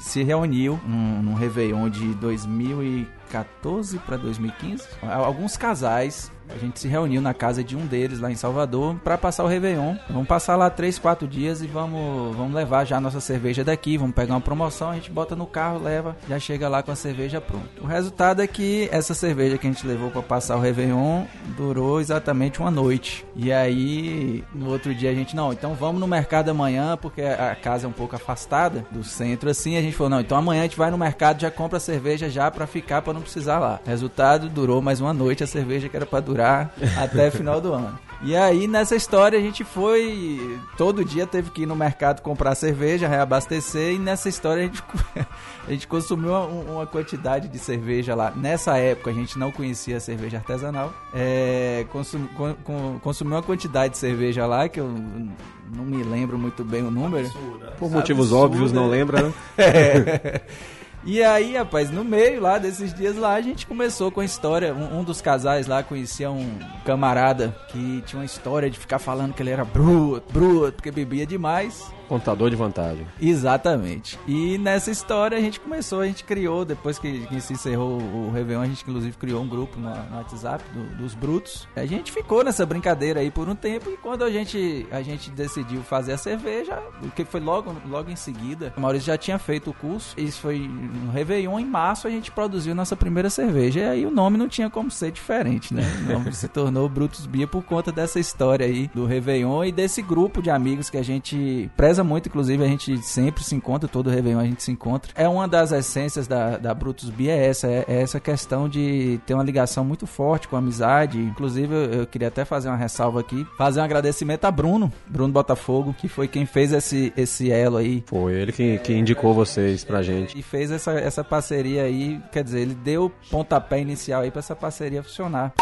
se reuniu num, num Réveillon de 2014 para 2015. Alguns casais, a gente se reuniu na casa de um deles lá em Salvador para passar o Réveillon. Vamos passar lá 3, 4 dias e vamos, vamos levar já a nossa cerveja daqui. Vamos pegar uma promoção, a gente bota no carro, leva, já chega lá com a cerveja pronta. O resultado é que essa cerveja que a gente levou para passar o Réveillon durou exatamente uma noite. E aí, no outro dia a gente, não, então vamos no mercado amanhã, porque a casa é um pouco afastada do centro assim. A gente falou, não, então amanhã a gente vai no mercado, já compra a cerveja já para ficar, para não precisar lá. Resultado, durou mais uma noite a cerveja que era para durar até final do ano. E aí, nessa história, a gente foi. Todo dia teve que ir no mercado comprar cerveja, reabastecer, e nessa história a gente, (laughs) a gente consumiu uma, uma quantidade de cerveja lá. Nessa época a gente não conhecia a cerveja artesanal. É, consum, con- con- consumiu uma quantidade de cerveja lá que eu não me lembro muito bem o número. Por motivos Absurdo, óbvios, não lembra, né? (laughs) (laughs) E aí, rapaz, no meio lá desses dias lá, a gente começou com a história. Um, um dos casais lá conhecia um camarada que tinha uma história de ficar falando que ele era bruto, bruto, porque bebia demais. Contador de vantagem. Exatamente. E nessa história a gente começou, a gente criou, depois que, que se encerrou o Réveillon, a gente inclusive criou um grupo no, no WhatsApp do- dos Brutos. A gente ficou nessa brincadeira aí por um tempo e quando a gente, a gente decidiu fazer a cerveja, que foi logo, logo em seguida, o Maurício já tinha feito o curso, isso foi no Réveillon, em março a gente produziu nossa primeira cerveja e aí o nome não tinha como ser diferente, né? O nome se tornou Brutus Bia por conta dessa história aí do Réveillon e desse grupo de amigos que a gente preza muito, inclusive a gente sempre se encontra, todo Réveillon a gente se encontra. É uma das essências da, da Brutus Bia, é essa, é, é essa questão de ter uma ligação muito forte com a amizade. Inclusive, eu, eu queria até fazer uma ressalva aqui, fazer um agradecimento a Bruno, Bruno Botafogo, que foi quem fez esse, esse elo aí Foi ele que, que indicou vocês pra gente. e fez essa, essa parceria aí, quer dizer, ele deu o pontapé inicial aí pra essa parceria funcionar.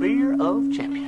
Beer of Champions.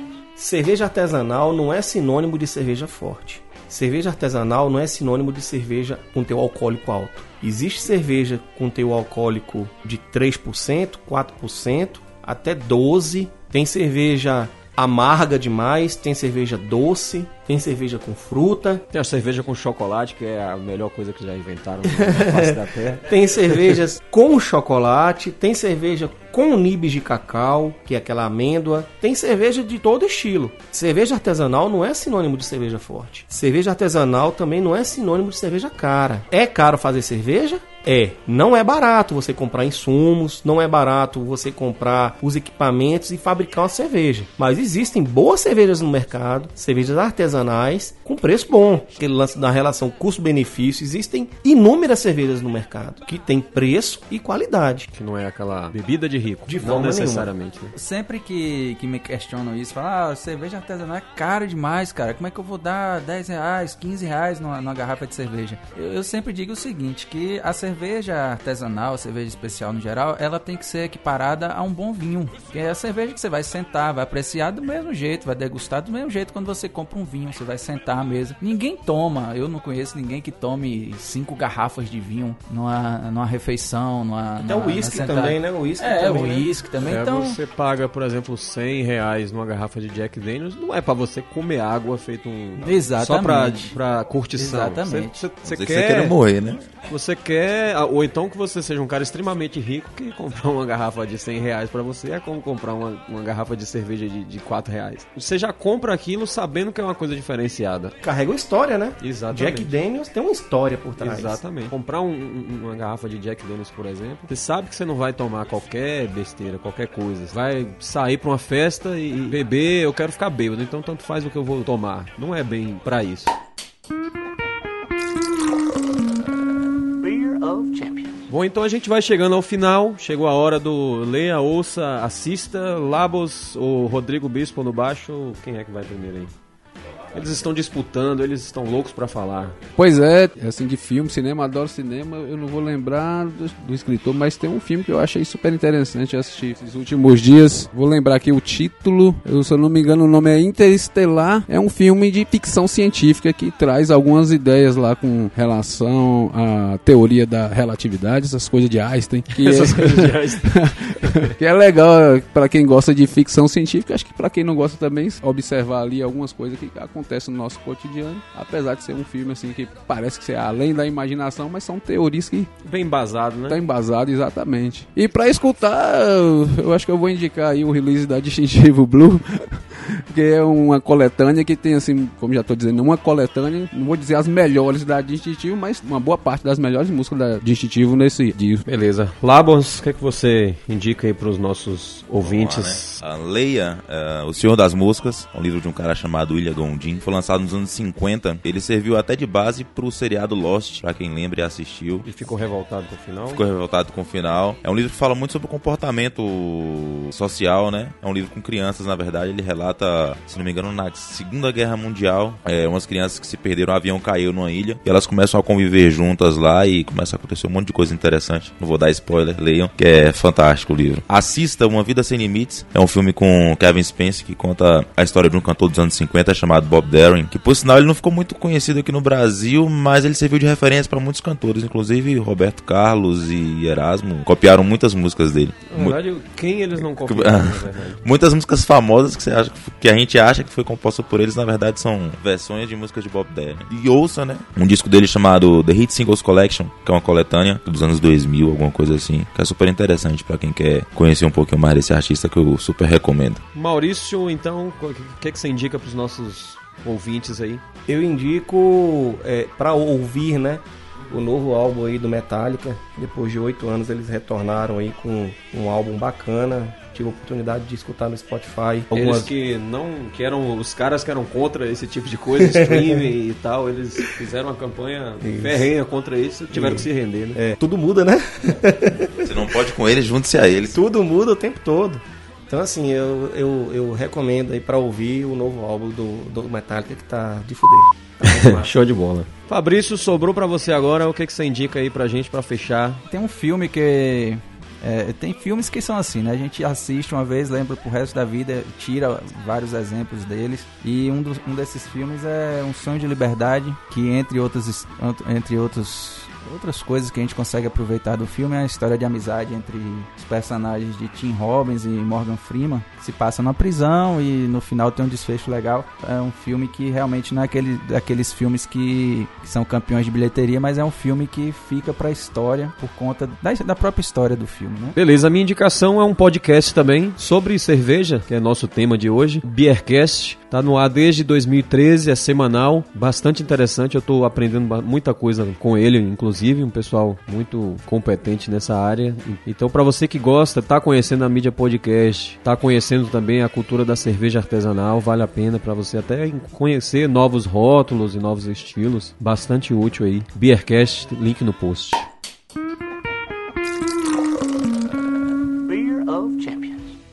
Cerveja artesanal não é sinônimo de cerveja forte. Cerveja artesanal não é sinônimo de cerveja com teor alcoólico alto. Existe cerveja com teor alcoólico de 3%, 4%, até 12%. Tem cerveja amarga demais, tem cerveja doce, tem cerveja com fruta, Tem a cerveja com chocolate, que é a melhor coisa que já inventaram na face da (laughs) terra. Tem cervejas com chocolate, tem cerveja com nibs de cacau, que é aquela amêndoa. Tem cerveja de todo estilo. Cerveja artesanal não é sinônimo de cerveja forte. Cerveja artesanal também não é sinônimo de cerveja cara. É caro fazer cerveja? É. Não é barato você comprar insumos, não é barato você comprar os equipamentos e fabricar uma cerveja. Mas existem boas cervejas no mercado, cervejas artesanais com preço bom. Aquele lance da relação custo-benefício, existem inúmeras cervejas no mercado que tem preço e qualidade. Que não é aquela bebida de rico. De não necessariamente. né? Sempre que, que me questionam isso, falam, ah, cerveja artesanal é caro demais, cara. Como é que eu vou dar 10 reais, 15 reais numa, numa garrafa de cerveja? Eu, eu sempre digo o seguinte, que a cerveja artesanal, a cerveja especial no geral, ela tem que ser equiparada a um bom vinho. Que é a cerveja que você vai sentar, vai apreciar do mesmo jeito, vai degustar do mesmo jeito quando você compra um vinho, você vai sentar à mesa. Ninguém toma, eu não conheço ninguém que tome cinco garrafas de vinho numa, numa refeição, numa... Até o uísque também, né? O uísque É, também, o né? uísque também. É, então, você paga, por exemplo, 100 reais numa garrafa de Jack Daniels, não é pra você comer água feito um... Só pra, Exatamente. pra curtição. Exatamente. Você, você, você Você quer... quer morrer, né? Você quer, ou então que você seja um cara extremamente rico que (laughs) comprar uma garrafa de 100 reais pra você é como comprar uma, uma garrafa de cerveja de, de 4 reais. Você já compra aquilo sabendo que é uma coisa diferenciada. Carrega uma história, né? Exatamente. Jack Daniels tem uma história por trás. Exatamente. Comprar um- um- uma garrafa de Jack Daniels, por exemplo, você sabe que você não vai tomar qualquer besteira, qualquer coisa. Vai sair pra uma festa e beber, eu quero ficar bêbado, então tanto faz o que eu vou tomar. Não é bem pra isso. Beer of Champions. Bom, então a gente vai chegando ao final. Chegou a hora do leia, ouça, assista. Labos ou Rodrigo Bispo no baixo. Quem é que vai primeiro aí? Eles estão disputando, eles estão loucos pra falar. Pois é, assim, de filme, cinema, adoro cinema. Eu não vou lembrar do, do escritor, mas tem um filme que eu achei super interessante eu assisti esses últimos dias. Vou lembrar aqui o título, eu, se eu não me engano, o nome é Interestelar. É um filme de ficção científica que traz algumas ideias lá com relação à teoria da relatividade, essas coisas de Einstein. Que Essas é... coisas de (laughs) Einstein. que é legal pra quem gosta de ficção científica, acho que pra quem não gosta também, observar ali algumas coisas que acontecem no nosso cotidiano, apesar de ser um filme assim que parece que é além da imaginação, mas são teorias que Bem embasado, né? estão embasadas exatamente. E pra escutar, eu- eu acho que eu vou indicar aí o release da Distintivo Blue, (laughs) que é uma coletânea que tem assim, como já tô dizendo, uma coletânea, não vou dizer as melhores da Distintivo, mas uma boa parte das melhores músicas da Distintivo nesse disco. Beleza. Labos, o que, é que você indica aí pros nossos ouvintes? A Leia, é, O Senhor das Moscas, é um livro de um cara chamado William Gondim. Foi lançado nos anos 50. Ele serviu até de base pro seriado Lost, pra quem lembra e assistiu. E ficou revoltado com o final? Ficou revoltado com o final. É um livro que fala muito sobre o comportamento social, né? É um livro com crianças, na verdade. Ele relata se não me engano, na Segunda Guerra Mundial. É, umas crianças que se perderam, o avião caiu numa ilha e elas começam a conviver juntas lá e começa a acontecer um monte de coisa interessante. Não vou dar spoiler, leiam, que é fantástico o livro. Assista Uma Vida Sem Limites, é um filme com Kevin Spacey que conta a história de um cantor dos anos 50 chamado Bob Darin, que por sinal ele não ficou muito conhecido aqui no Brasil, mas ele serviu de referência para muitos cantores, inclusive Roberto Carlos e Erasmo copiaram muitas músicas dele. Na verdade, quem eles não copiaram? (laughs) Muitas músicas famosas que, você acha, que a gente acha que foi composta por eles, na verdade são versões de músicas de Bob Dylan. E ouça, né? Um disco dele chamado The Hit Singles Collection, que é uma coletânea dos anos 2000, alguma coisa assim, que é super interessante para quem quer conhecer um pouquinho mais desse artista que eu super recomendo. Maurício, então, o que, que você indica pros nossos ouvintes aí? Eu indico é, para ouvir, né? O novo álbum aí do Metallica. Depois de oito anos eles retornaram aí com um álbum bacana. Tive a oportunidade de escutar no Spotify. Eles Algumas... que não, que eram os caras que eram contra esse tipo de coisa, (laughs) streaming e tal, eles fizeram uma campanha Isso. ferrenha contra isso, tiveram que se render, né? É, tudo muda, né? Você não pode com eles, junte-se a eles. tudo muda o tempo todo. Então, assim, eu, eu, eu recomendo aí pra ouvir o novo álbum do, do Metallica que tá de fuder. Tá. (laughs) Show de bola. Fabrício, sobrou pra você agora, o que, que você indica aí pra gente pra fechar? Tem um filme que. é, tem filmes que são assim, né? A gente assiste uma vez, lembra pro resto da vida, tira vários exemplos deles. E um, dos, um desses filmes é Um Sonho de Liberdade, que entre outros, entre outros, outras coisas que a gente consegue aproveitar do filme é a história de amizade entre os personagens de Tim Robbins e Morgan Freeman, que se passa na prisão e no final tem um desfecho legal. É um filme que realmente não é aquele, daqueles filmes que, que são campeões de bilheteria, mas é um filme que fica pra história por conta da, da própria história do filme, né? Beleza, a minha indicação é um podcast também sobre cerveja, que é nosso tema de hoje, Beercast. Tá no ar desde 2013, é semanal, bastante interessante. Eu tô aprendendo muita coisa com ele, inclusive, um pessoal muito competente nessa área. Então, para você que gosta, tá conhecendo a mídia podcast, tá conhecendo também a cultura da cerveja artesanal, vale a pena para você até conhecer novos rótulos e novos estilos. Bastante útil aí. Beercast, link no post.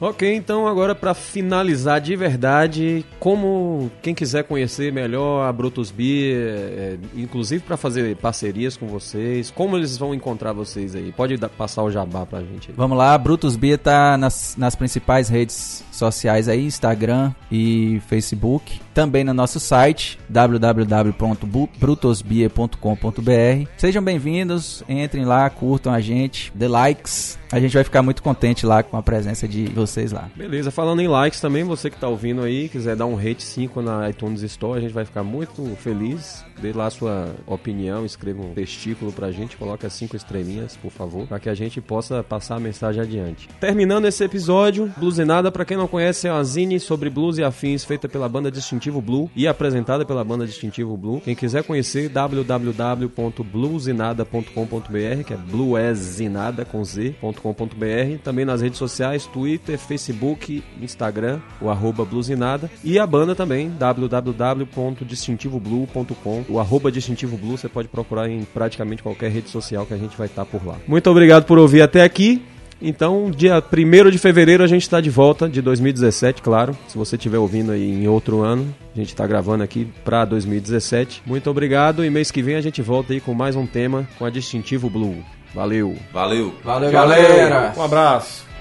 Ok, então agora para finalizar de verdade, como quem quiser conhecer melhor a Brutus Beer, é, inclusive para fazer parcerias com vocês, como eles vão encontrar vocês aí? Pode dar- passar o jabá pra gente aí. Vamos lá, Brutus Beer tá nas, nas principais redes sociais aí, Instagram e Facebook. Também no nosso site, www.brutosbeer.com.br. Sejam bem-vindos, entrem lá, curtam a gente, dê likes. A gente vai ficar muito contente lá com a presença de vocês lá. Beleza, falando em likes também, você que tá ouvindo aí, quiser dar um rate 5 na iTunes Store, a gente vai ficar muito feliz. Dê lá sua opinião, escreva um testículo pra gente, as 5 estrelinhas, por favor, para que a gente possa passar a mensagem adiante. Terminando esse episódio, Bluesinada, pra quem não conhece, é uma zine sobre blues e afins feita pela banda Distintivo Blue e apresentada pela banda Distintivo Blue. Quem quiser conhecer, www.bluesinada.com.br, que é bluesinada com z.com.br. Também nas redes sociais, Twitter, Facebook, Instagram, o arroba bluesinada. E a banda também, www.distintivoblue.com. O arroba distintivo blue você pode procurar em praticamente qualquer rede social que a gente vai estar por lá. Muito obrigado por ouvir até aqui. Então, dia 1 de fevereiro a gente está de volta, de 2017, claro. Se você estiver ouvindo aí em outro ano, a gente está gravando aqui para 2017. Muito obrigado e mês que vem a gente volta aí com mais um tema com a Distintivo Blue. Valeu! Valeu! Valeu, galera! Um abraço.